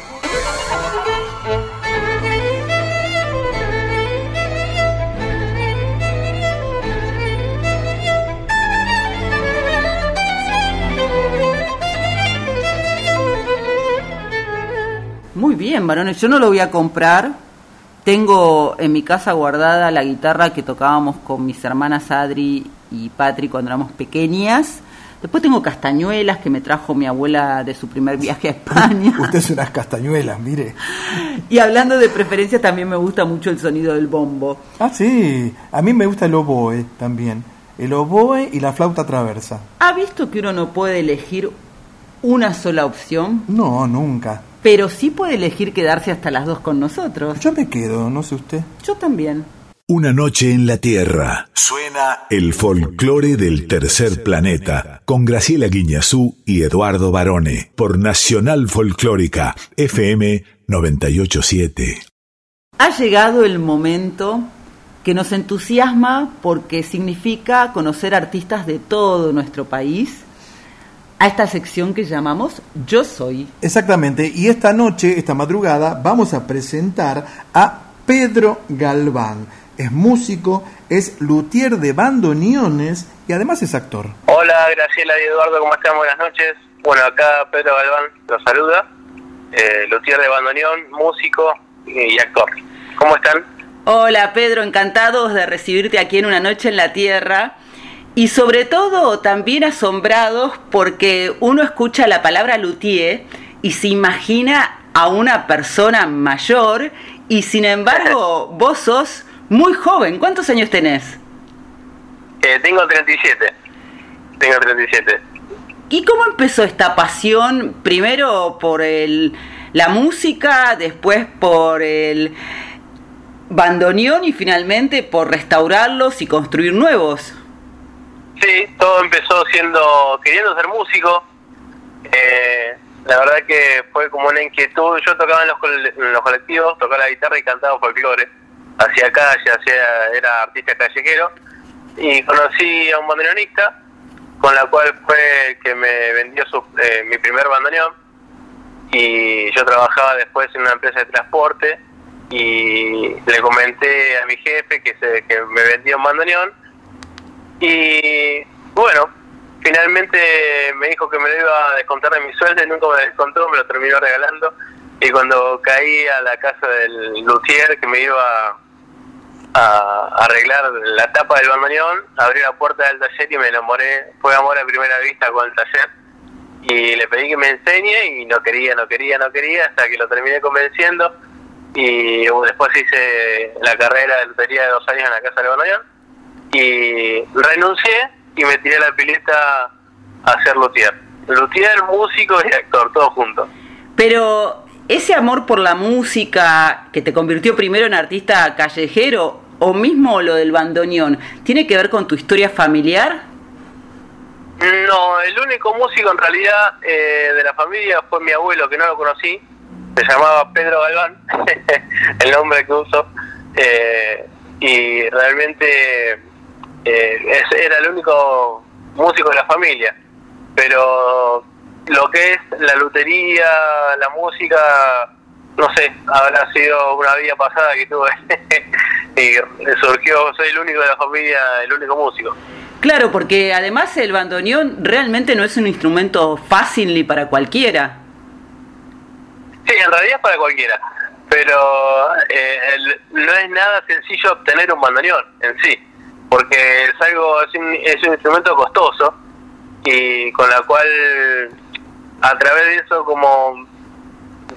Muy bien, varones, yo no lo voy a comprar. Tengo en mi casa guardada la guitarra que tocábamos con mis hermanas Adri y Patri cuando éramos pequeñas. Después tengo castañuelas que me trajo mi abuela de su primer viaje a España. Usted es unas castañuelas, mire. Y hablando de preferencias, también me gusta mucho el sonido del bombo. Ah, sí. A mí me gusta el oboe también. El oboe y la flauta traversa. ¿Ha visto que uno no puede elegir una sola opción? No, nunca. Pero sí puede elegir quedarse hasta las dos con nosotros. Yo me quedo, no sé usted. Yo también. Una noche en la Tierra. Suena el folclore del tercer planeta con Graciela Guiñazú y Eduardo Barone por Nacional Folclórica FM 987. Ha llegado el momento que nos entusiasma porque significa conocer artistas de todo nuestro país a esta sección que llamamos Yo Soy. Exactamente, y esta noche, esta madrugada, vamos a presentar a Pedro Galván. Es músico, es luthier de bandoneones y además es actor. Hola Graciela y Eduardo, ¿cómo están? Buenas noches. Bueno, acá Pedro Galván los saluda, eh, luthier de bandoneón, músico y actor. ¿Cómo están? Hola Pedro, encantados de recibirte aquí en Una Noche en la Tierra y sobre todo también asombrados porque uno escucha la palabra luthier y se imagina a una persona mayor y sin embargo vos sos muy joven. ¿Cuántos años tenés? Eh, tengo 37. Tengo 37. ¿Y cómo empezó esta pasión? Primero por el, la música, después por el bandoneón y finalmente por restaurarlos y construir nuevos. Sí, todo empezó siendo queriendo ser músico. Eh, la verdad que fue como una inquietud. Yo tocaba en los, en los colectivos, tocaba la guitarra y cantaba folclore. Hacía calle, hacía, era artista callejero. Y conocí a un bandoneonista, con la cual fue que me vendió su, eh, mi primer bandoneón. Y yo trabajaba después en una empresa de transporte y le comenté a mi jefe que, se, que me vendía un bandoneón y bueno, finalmente me dijo que me lo iba a descontar de mi sueldo y nunca me descontó, me lo terminó regalando. Y cuando caí a la casa del luthier que me iba a, arreglar la tapa del bandoneón, abrí la puerta del taller y me enamoré. Fue amor a primera vista con el taller. Y le pedí que me enseñe y no quería, no quería, no quería, hasta que lo terminé convenciendo. Y después hice la carrera de lutería de dos años en la casa del bandoneón y renuncié y me tiré la pileta a ser luthier. Luthier, músico y actor, todo junto. Pero ese amor por la música que te convirtió primero en artista callejero o mismo lo del bandoneón, ¿tiene que ver con tu historia familiar? No, el único músico en realidad eh, de la familia fue mi abuelo, que no lo conocí, se llamaba Pedro Galván, el nombre que uso, eh, y realmente eh, era el único músico de la familia, pero lo que es la lutería, la música, no sé, habrá sido una vida pasada que tuve y surgió, soy el único de la familia, el único músico. Claro, porque además el bandoneón realmente no es un instrumento fácil ni para cualquiera. Sí, en realidad es para cualquiera, pero eh, no es nada sencillo obtener un bandoneón en sí porque es algo es un, es un instrumento costoso y con la cual a través de eso como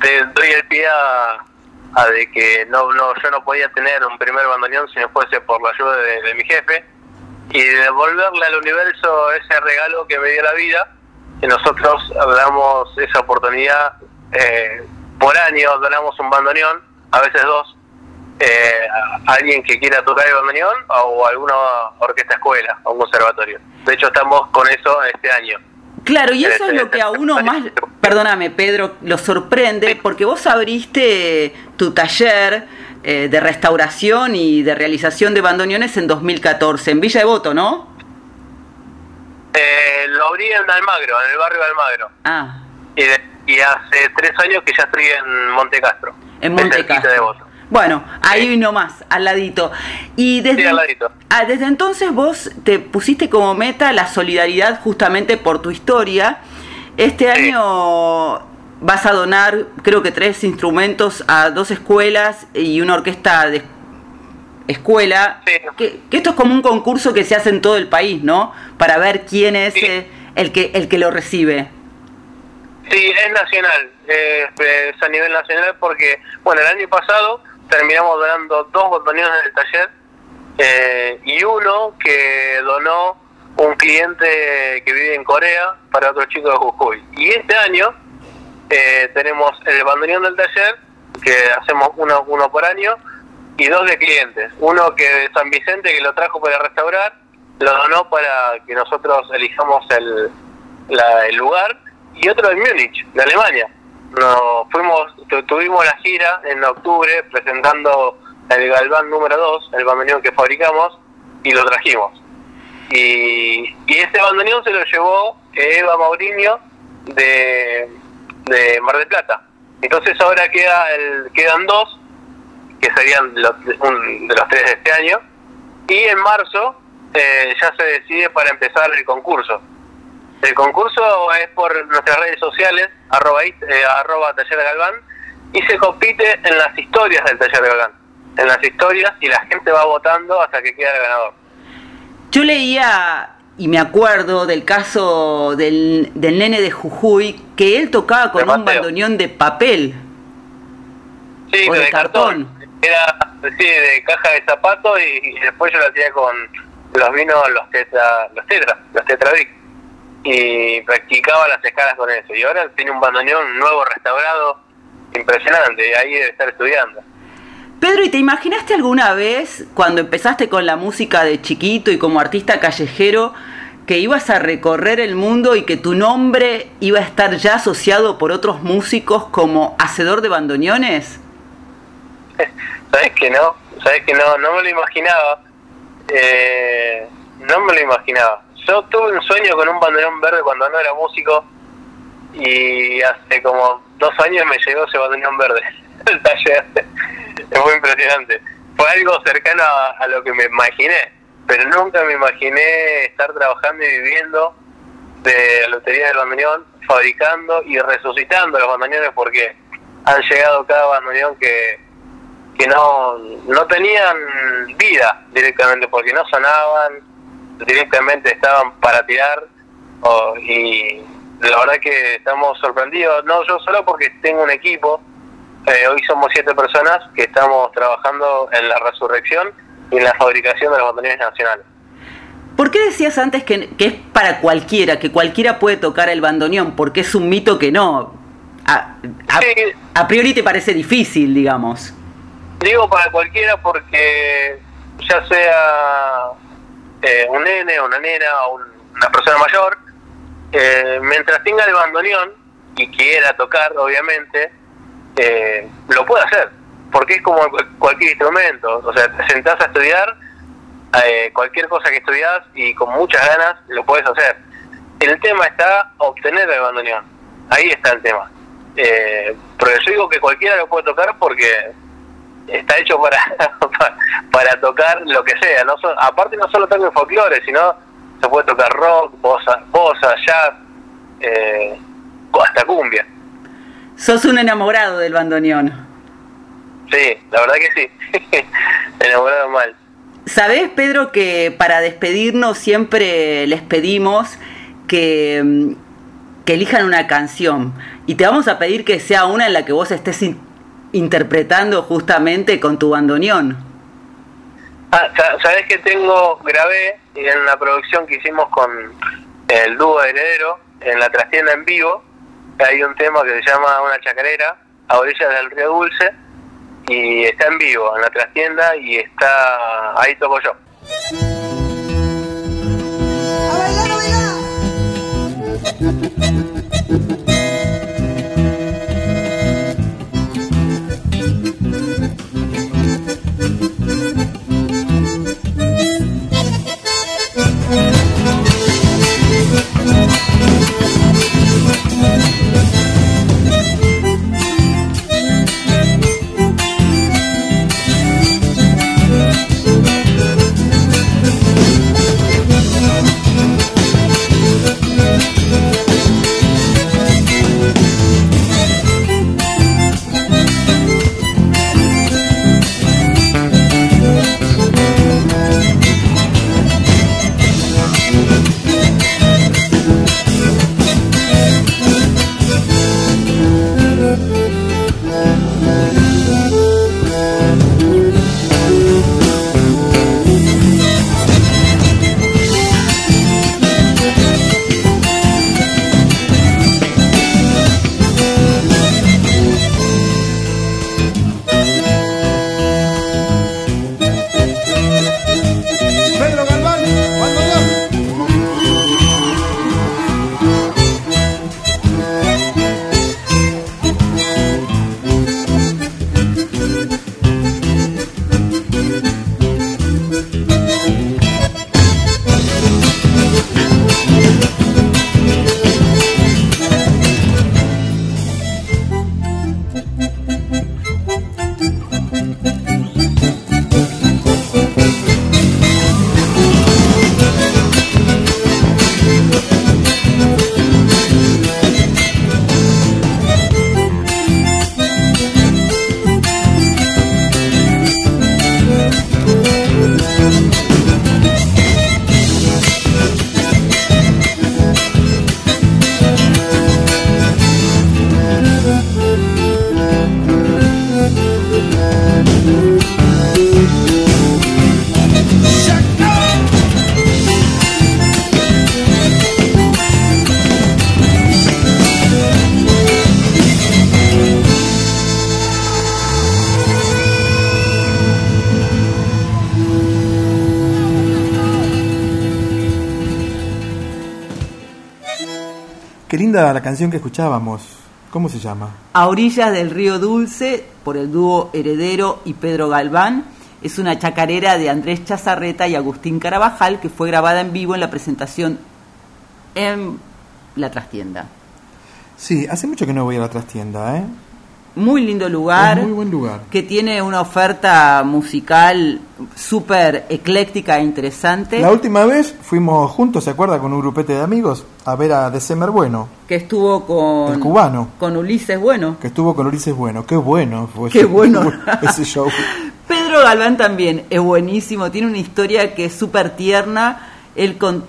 te doy el pie a, de que no, no yo no podía tener un primer bandoneón si no fuese por la ayuda de, mi jefe y devolverle al universo ese regalo que me dio la vida y nosotros damos esa oportunidad eh, por año donamos un bandoneón a veces dos eh, alguien que quiera tocar el bandoneón o alguna orquesta escuela o un conservatorio. De hecho, estamos con eso este año. Claro, y eso es lo que a uno más, perdóname Pedro, lo sorprende, porque vos abriste tu taller eh, de restauración y de realización de bandoneones en 2014, en Villa Devoto, ¿no? Eh, lo abrí en Almagro, en el barrio de Almagro. Ah. Y, y hace tres años que ya estoy en Monte Castro. En Monte Castro. Bueno, ahí nomás, al ladito. Y desde, Ah, desde entonces vos te pusiste como meta la solidaridad justamente por tu historia. Este año vas a donar, creo que tres instrumentos a dos escuelas y una orquesta de escuela. Que, esto es como un concurso que se hace en todo el país, ¿no? Para ver quién es eh, el, que, el que lo recibe. Sí, es nacional, es a nivel nacional porque, bueno, el año pasado terminamos donando dos botoneones del taller eh, y uno que donó un cliente que vive en Corea para otro chico de Jujuy. Y este año eh, tenemos el bandoneón del taller, que hacemos uno, uno por año, y dos de clientes. Uno que de San Vicente que lo trajo para restaurar, lo donó para que nosotros elijamos el, el lugar, y otro de Múnich, de Alemania. Nos fuimos, tu- tuvimos la gira en octubre presentando el Galván número 2, el bandoneón que fabricamos, y lo trajimos. Y, y ese bandoneón se lo llevó Eva Mauriño de, de Mar del Plata. Entonces ahora queda el, quedan dos, que serían los, un- de los tres de este año, y en marzo eh, ya se decide para empezar el concurso. El concurso es por nuestras redes sociales, arroba, eh, arroba Taller Galván, y se compite en las historias del Taller Galván. En las historias y la gente va votando hasta que queda el ganador. Yo leía y me acuerdo del caso del, del nene de Jujuy, que él tocaba con un bandoneón de papel. Sí, O de de cartón. Era sí, de caja de zapatos y, y después yo lo hacía con los vinos, los tetra, los tetra, los tetrabric. Y practicaba las escalas con eso. Y ahora tiene un bandoneón nuevo, restaurado, impresionante. Y ahí debe estar estudiando. Pedro, ¿y te imaginaste alguna vez, cuando empezaste con la música de chiquito y como artista callejero, que ibas a recorrer el mundo y que tu nombre iba a estar ya asociado por otros músicos como hacedor de bandoneones? ¿Sabes que no? ¿Sabes que no? No me lo imaginaba. Eh, no me lo imaginaba. Yo tuve un sueño con un bandoneón verde cuando no era músico y hace como dos años me llegó ese bandoneón verde el taller. Es muy impresionante. Fue algo cercano a, a lo que me imaginé, pero nunca me imaginé estar trabajando y viviendo de la lotería del bandoneón, fabricando y resucitando los bandoneones porque han llegado cada bandoneón que, que no, no tenían vida directamente, porque no sonaban, directamente estaban para tirar y la verdad que estamos sorprendidos, no yo solo porque tengo un equipo, eh, hoy somos siete personas que estamos trabajando en la resurrección y en la fabricación de los bandoneones nacionales. ¿Por qué decías antes que, que es para cualquiera, que cualquiera puede tocar el bandoneón? Porque es un mito que no. A, a- a priori te parece difícil, digamos. Digo para cualquiera porque ya sea eh, un nene, una nena o un- una persona mayor, eh, mientras tenga el bandoneón y quiera tocar, obviamente, eh, lo puede hacer. Porque es como cu- cualquier instrumento. O sea, te sentás a estudiar eh, cualquier cosa que estudias y con muchas ganas lo puedes hacer. El tema está obtener el bandoneón. Ahí está el tema. Eh, pero yo digo que cualquiera lo puede tocar porque está hecho para para tocar lo que sea. No so- aparte no solo toca el folclore, sino se puede tocar rock, bossa, bossa jazz, eh, hasta cumbia. Sos un enamorado del bandoneón. Sí, la verdad que sí. Enamorado mal. Sabés, Pedro, que para despedirnos siempre les pedimos que, mm, que elijan una canción. Y te vamos a pedir que sea una en la que vos estés interpretando justamente con tu bandoneón. Ah, sa- ¿sabés que tengo, grabé en la producción que hicimos con el dúo de Heredero, en la trastienda en vivo, hay un tema que se llama Una chacarera, a orillas del río Dulce, y está en vivo en la trastienda y está, ahí toco yo. La canción que escuchábamos. ¿Cómo se llama? A orillas del río Dulce, por el dúo Heredero y Pedro Galván. Es una chacarera de Andrés Chazarreta y Agustín Carabajal que fue grabada en vivo en la presentación en la trastienda. Sí, hace mucho que no voy a la trastienda, ¿eh? Muy lindo lugar. Es muy buen lugar. Que tiene una oferta musical súper ecléctica e interesante. La última vez fuimos juntos, ¿se acuerda? Con un grupete de amigos a ver a December Bueno. Que estuvo con. El cubano. Con Ulises Bueno. Que estuvo con Ulises Bueno. Qué bueno fue Qué ese, bueno. ese show. Pedro Galván también es buenísimo. Tiene una historia que es súper tierna. Él con,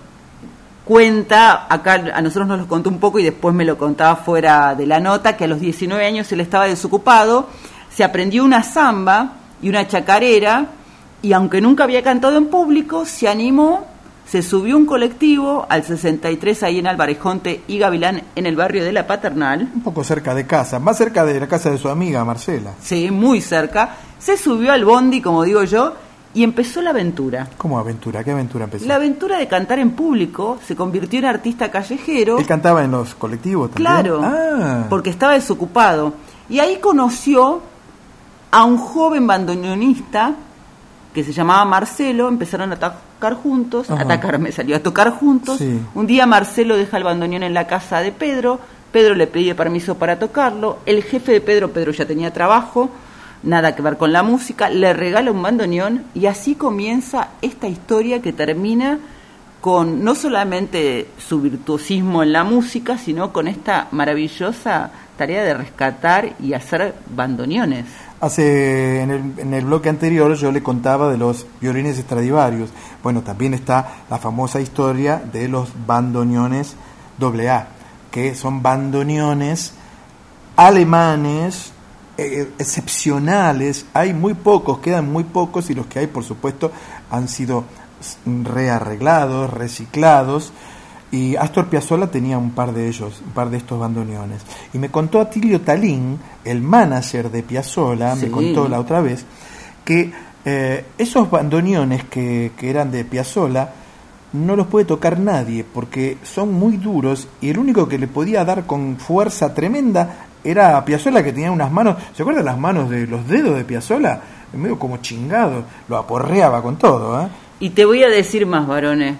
cuenta, acá a nosotros nos lo contó un poco y después me lo contaba fuera de la nota, que a los 19 años él estaba desocupado, se aprendió una samba y una chacarera y aunque nunca había cantado en público, se animó, se subió un colectivo al 63 ahí en Alvarejonte y Gavilán en el barrio de La Paternal. Un poco cerca de casa, más cerca de la casa de su amiga Marcela. Sí, muy cerca. Se subió al bondi, como digo yo, y empezó la aventura. ¿Cómo aventura? ¿Qué aventura empezó? La aventura de cantar en público, se convirtió en artista callejero. ¿Él cantaba en los colectivos también? Claro, Ah, porque estaba desocupado. Y ahí conoció a un joven bandoneonista que se llamaba Marcelo, empezaron a tocar juntos, Ajá. atacar me salió, a tocar juntos. Sí. Un día Marcelo deja el bandoneón en la casa de Pedro, Pedro le pide permiso para tocarlo, el jefe de Pedro, Pedro ya tenía trabajo, nada que ver con la música, le regala un bandoneón y así comienza esta historia que termina con no solamente su virtuosismo en la música, sino con esta maravillosa tarea de rescatar y hacer bandoneones. Hace en el, en el bloque anterior yo le contaba de los violines Stradivarius. Bueno, también está la famosa historia de los bandoneones AA, que son bandoneones alemanes eh, excepcionales. Hay muy pocos, quedan muy pocos y los que hay, por supuesto, han sido rearreglados, reciclados. Y Astor Piazzolla tenía un par de ellos, un par de estos bandoneones. Y me contó Atilio Talín, el manager de Piazzolla, Sí. me contó la otra vez, que eh, esos bandoneones que, que eran de Piazzolla no los puede tocar nadie porque son muy duros y el único que le podía dar con fuerza tremenda era a Piazzolla que tenía unas manos, ¿se acuerdan las manos de los dedos de Piazzolla? Medio como chingado, lo aporreaba con todo, ¿eh? Y te voy a decir más, varones,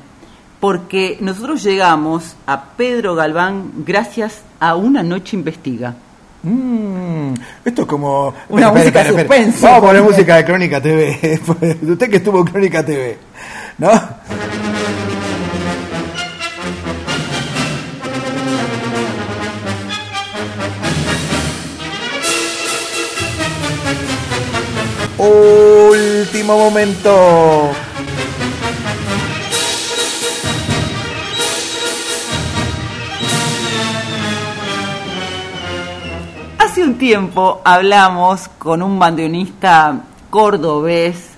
porque nosotros llegamos a Pedro Galván gracias a Una Noche Investiga. Mm, esto es como Una música suspenso. Vamos a poner música de Crónica TV. Usted que estuvo en Crónica TV, ¿no? Último momento. Hace un tiempo hablamos con un bandoneonista cordobés,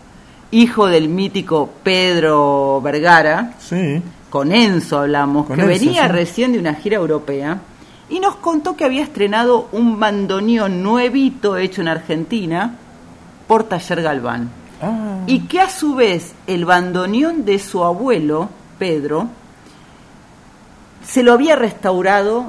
hijo del mítico Pedro Vergara. Sí. Con Enzo hablamos, Con que Enzo, venía sí. recién de una gira europea y nos contó que había estrenado un bandoneón nuevito hecho en Argentina por Taller Galván. Ah. Y que a su vez el bandoneón de su abuelo, Pedro, se lo había restaurado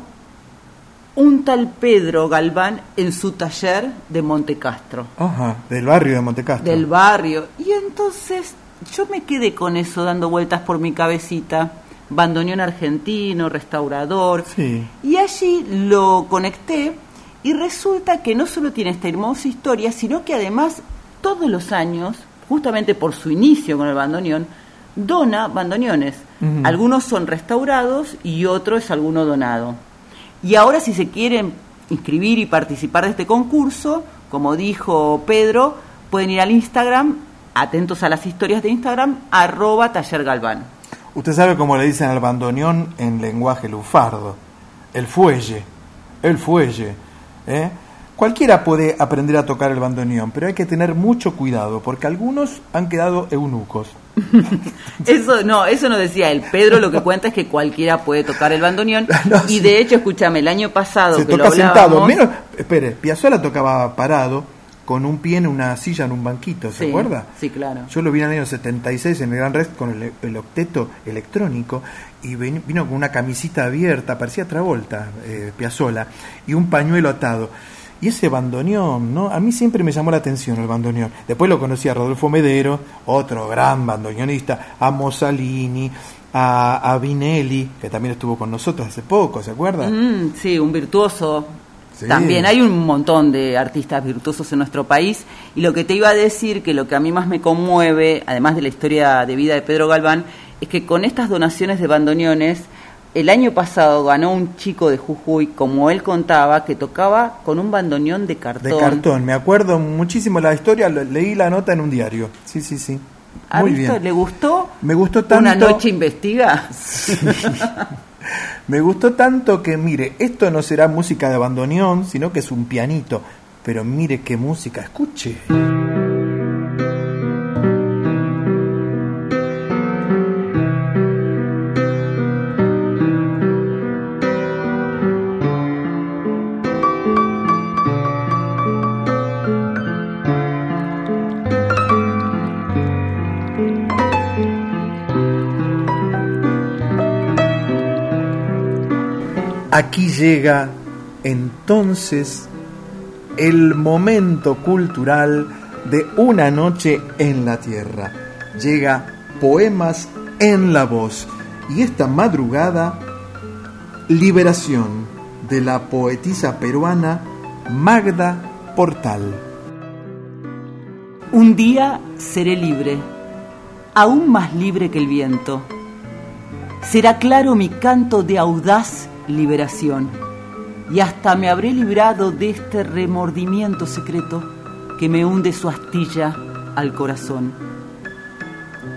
un tal Pedro Galván en su taller de Montecastro, Ajá, del barrio de Montecastro. del barrio. Y entonces yo me quedé con eso dando vueltas por mi cabecita. Bandoneón argentino, restaurador. Sí. Y allí lo conecté y resulta que no solo tiene esta hermosa historia, sino que además todos los años, justamente por su inicio con el bandoneón, dona bandoneones. Algunos son restaurados y otro es alguno donado. Y ahora si se quieren inscribir y participar de este concurso, como dijo Pedro, pueden ir al Instagram, atentos a las historias de Instagram, arroba taller galván. Usted sabe cómo le dicen al bandoneón en lenguaje lufardo. El fuelle. El fuelle. ¿eh? Cualquiera puede aprender a tocar el bandoneón, pero hay que tener mucho cuidado, porque algunos han quedado eunucos. Eso no, eso no decía él. Pedro lo que cuenta es que cualquiera puede tocar el bandoneón. y de hecho, escúchame, el año pasado Se que toca lo sentado. Menos, espere, Piazzolla tocaba parado con un pie en una silla en un banquito, ¿se Sí, acuerda? Sí, claro. Yo lo vi en el año 76 en el Gran Rex con el, el octeto electrónico y ven- vino con una camisita abierta, parecía Travolta, eh, Piazzolla, y un pañuelo atado. Y ese bandoneón, ¿no? A mí siempre me llamó la atención el bandoneón. Después lo conocí a Rodolfo Medero, otro gran bandoneonista, a Mussolini, a, a Vinelli, que también estuvo con nosotros hace poco, ¿se acuerda? Mm, sí, un virtuoso. Sí. También hay un montón de artistas virtuosos en nuestro país y lo que te iba a decir que lo que a mí más me conmueve, además de la historia de vida de Pedro Galván, es que con estas donaciones de bandoneones, el año pasado ganó un chico de Jujuy, como él contaba, que tocaba con un bandoneón de cartón. De cartón, me acuerdo muchísimo la historia, leí la nota en un diario. Sí, sí, sí. ¿Ha Muy visto? bien. ¿Le gustó? Me gustó tanto. Una noche investiga. Me gustó tanto que, mire, esto no será música de bandoneón, sino que es un pianito. Pero mire qué música, escuche. Aquí llega entonces el momento cultural de una noche en la tierra. Llega Poemas en la voz y esta madrugada Liberación de la poetisa peruana Magda Portal. Un día seré libre, aún más libre que el viento. Será claro mi canto de audaz liberación, y hasta me habré librado de este remordimiento secreto que me hunde su astilla al corazón.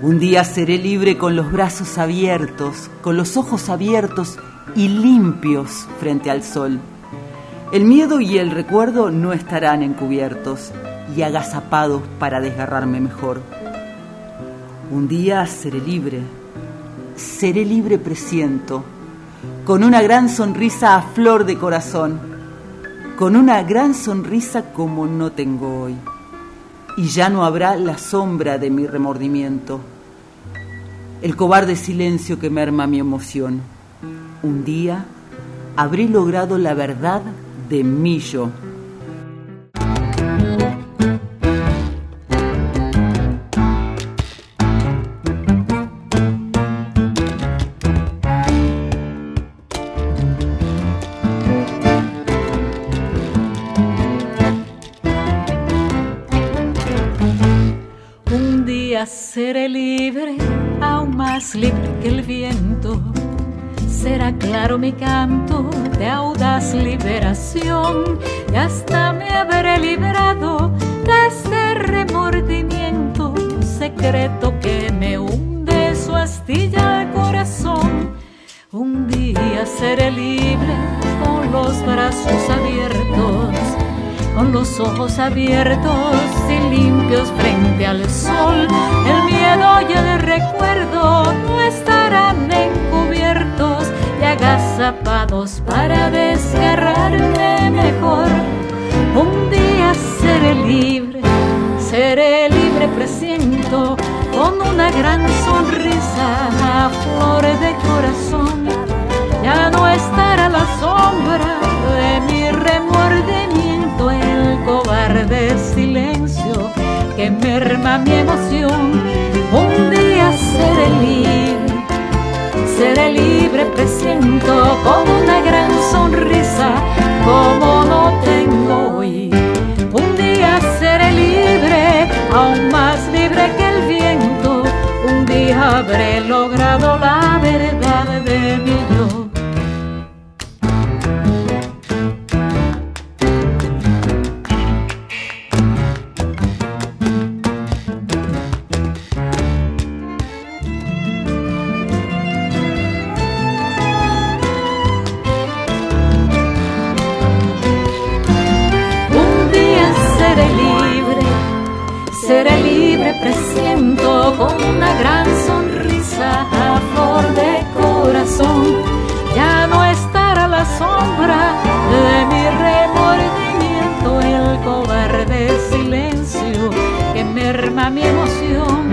Un día seré libre con los brazos abiertos, con los ojos abiertos y limpios frente al sol. El miedo y el recuerdo no estarán encubiertos y agazapados para desgarrarme mejor. Un día seré libre, seré libre presiento, con una gran sonrisa a flor de corazón, con una gran sonrisa como no tengo hoy. Y ya no habrá la sombra de mi remordimiento, el cobarde silencio que merma mi emoción. Un día habré logrado la verdad de mí yo. Más libre que el viento. Será claro mi canto de audaz liberación y hasta me habré librado de este remordimiento secreto que me hunde su astilla al corazón. Un día seré libre con los brazos abiertos con los ojos abiertos y limpios frente al sol. El miedo y el recuerdo no estarán encubiertos y agazapados para desgarrarme mejor. Un día seré libre, seré libre, presiento, con una gran sonrisa a flor de corazón. Ya no estará la sombra de mi remordimiento, cobarde silencio que merma mi emoción. Un día seré libre, seré libre, presiento con una gran sonrisa como no tengo hoy. Un día seré libre, aún más libre que el viento. Un día habré logrado la verdad de mi yo. Con una gran sonrisa a flor de corazón. Ya no estará la sombra de mi remordimiento, el cobarde silencio merma mi emoción.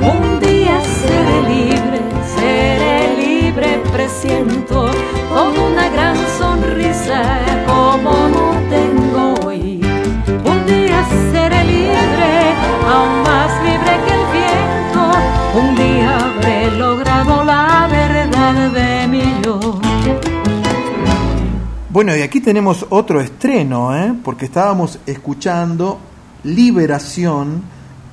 Un día seré libre, seré libre, presiento con una gran sonrisa como no tengo hoy. Un día seré libre, aún Bueno, y aquí tenemos otro estreno, ¿eh? porque estábamos escuchando Liberación,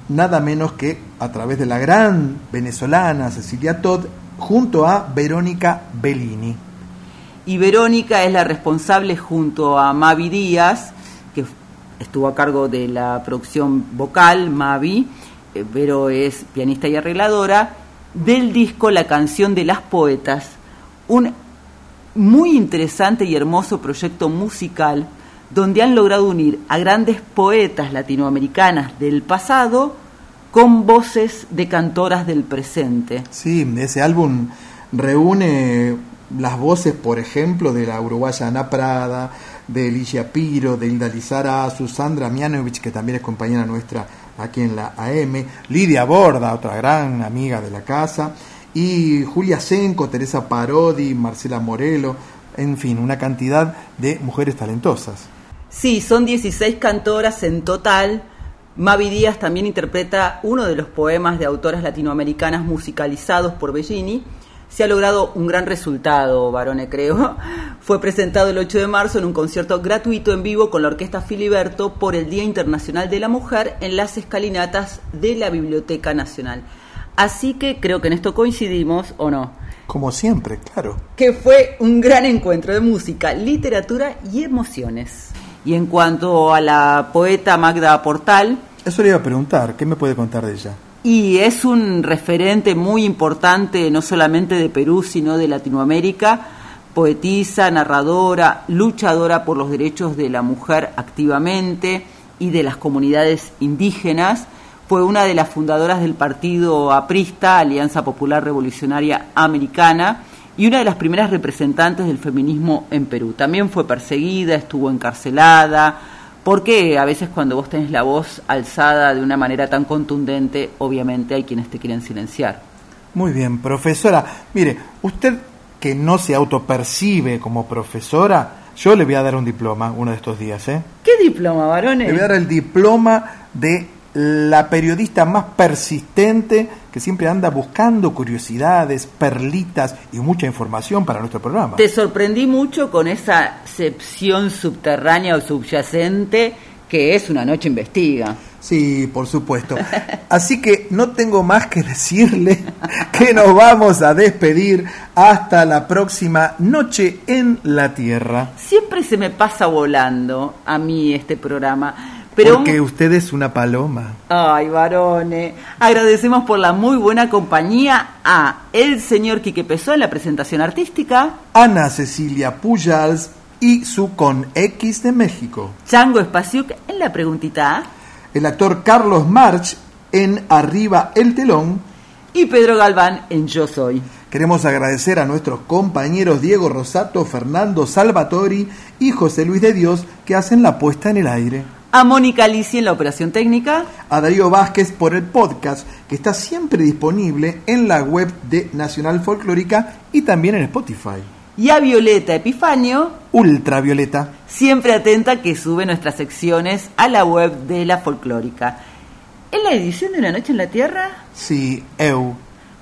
nada menos que a través de la gran venezolana Cecilia Todd, junto a Verónica Bellini. Y Verónica es la responsable junto a Mavi Díaz, que estuvo a cargo de la producción vocal, Mavi, eh, Vero es pianista y arregladora, del disco La canción de las poetas, un muy interesante y hermoso proyecto musical donde han logrado unir a grandes poetas latinoamericanas del pasado con voces de cantoras del presente. Sí, ese álbum reúne las voces, por ejemplo, de la uruguaya Ana Prada, de Alicia Piro, de Hilda Lizarazu, Sandra Mianovich, que también es compañera nuestra aquí en la AM, Lidia Borda, otra gran amiga de la casa, y Julia Senco, Teresa Parodi, Marcela Morelo, en fin, una cantidad de mujeres talentosas. Sí, son 16 cantoras en total. Mavi Díaz también interpreta uno de los poemas de autoras latinoamericanas musicalizados por Bellini. Se ha logrado un gran resultado, Barone, creo. Fue presentado el 8 de marzo en un concierto gratuito en vivo con la Orquesta Filiberto por el Día Internacional de la Mujer en las escalinatas de la Biblioteca Nacional. Así que creo que en esto coincidimos, ¿o no? Como siempre, claro. Que fue un gran encuentro de música, literatura y emociones. Y en cuanto a la poeta Magda Portal... Eso le iba a preguntar, ¿qué me puede contar de ella? Y es un referente muy importante, no solamente de Perú, sino de Latinoamérica, poetisa, narradora, luchadora por los derechos de la mujer activamente y de las comunidades indígenas. Fue una de las fundadoras del partido aprista, Alianza Popular Revolucionaria Americana, y una de las primeras representantes del feminismo en Perú. También fue perseguida, estuvo encarcelada, porque a veces cuando vos tenés la voz alzada de una manera tan contundente, obviamente hay quienes te quieren silenciar. Muy bien, profesora. Mire, usted que no se autopercibe como profesora, yo le voy a dar un diploma uno de estos días, ¿eh? ¿Qué diploma, varones? Le voy a dar el diploma de la periodista más persistente que siempre anda buscando curiosidades, perlitas y mucha información para nuestro programa. Te sorprendí mucho con esa sección subterránea o subyacente que es Una Noche Investiga. Sí, por supuesto. Así que no tengo más que decirle que nos vamos a despedir hasta la próxima Noche en la Tierra. Siempre se me pasa volando a mí este programa. Pero, Porque usted es una paloma. Ay, varones. Agradecemos por la muy buena compañía a el señor Quique Pesó en la presentación artística. Ana Cecilia Pujals y su con X de México. Chango Espaciuc en la preguntita. El actor Carlos March en Arriba el Telón. Y Pedro Galván en Yo Soy. Queremos agradecer a nuestros compañeros Diego Rosato, Fernando Salvatori y José Luis de Dios que hacen la puesta en el aire a Mónica Alici en la operación técnica, a Darío Vázquez por el podcast que está siempre disponible en la web de Nacional Folclórica y también en Spotify. Y a Violeta Epifanio, ultravioleta, siempre atenta que sube nuestras secciones a la web de la Folclórica. ¿En la edición de Una Noche en la Tierra? Sí, eu.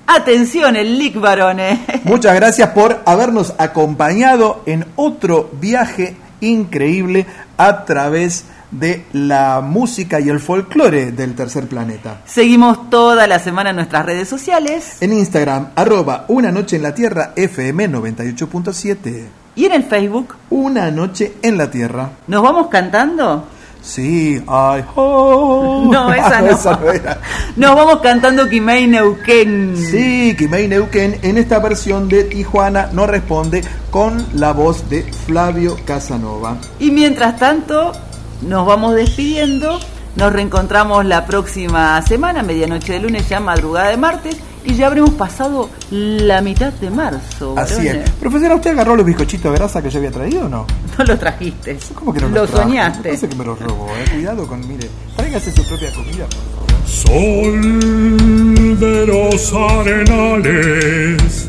Atención, el Lick Barone. Muchas gracias por habernos acompañado en otro viaje increíble a través de la música y el folclore del tercer planeta. Seguimos toda la semana en nuestras redes sociales. En Instagram, arroba Una Noche en la Tierra, FM 98.7. Y en el Facebook, Una Noche en la Tierra. ¿Nos vamos cantando? Sí, ay, ho. No, esa no. esa no era. Nos vamos cantando Kimei Neuquén. Sí, Kimei Neuquén en esta versión de Tijuana no responde con la voz de Flavio Casanova. Y mientras tanto, nos vamos despidiendo. Nos reencontramos la próxima semana, medianoche de lunes, ya madrugada de martes, y ya habremos pasado la mitad de marzo. Así es. Profesora, ¿usted agarró los bizcochitos de grasa que yo había traído o no? No los trajiste. ¿Cómo que no los los soñaste. No sé que me los robó, eh. Cuidado con, mire, tráigase su propia comida, por favor. Sol de los arenales,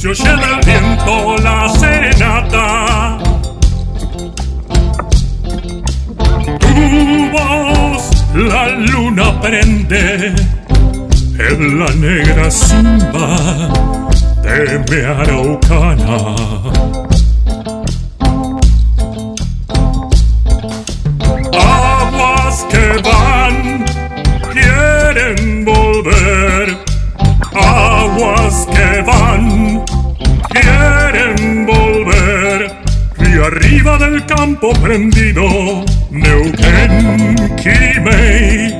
se oye del viento la serenata. Tu voz la luna prende en la negra simba de mi araucana. Del campo prendido, Neuquén, Quimei, Quimei,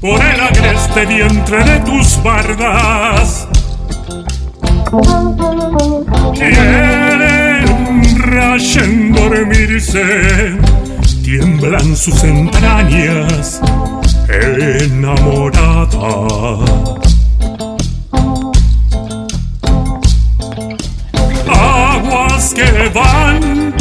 Por el agreste vientre de tus bardas. Quieren rayen dormirse, tiemblan sus entrañas enamorada. Aguas que van,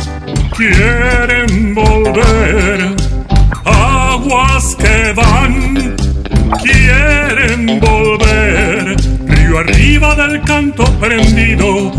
canto prendido,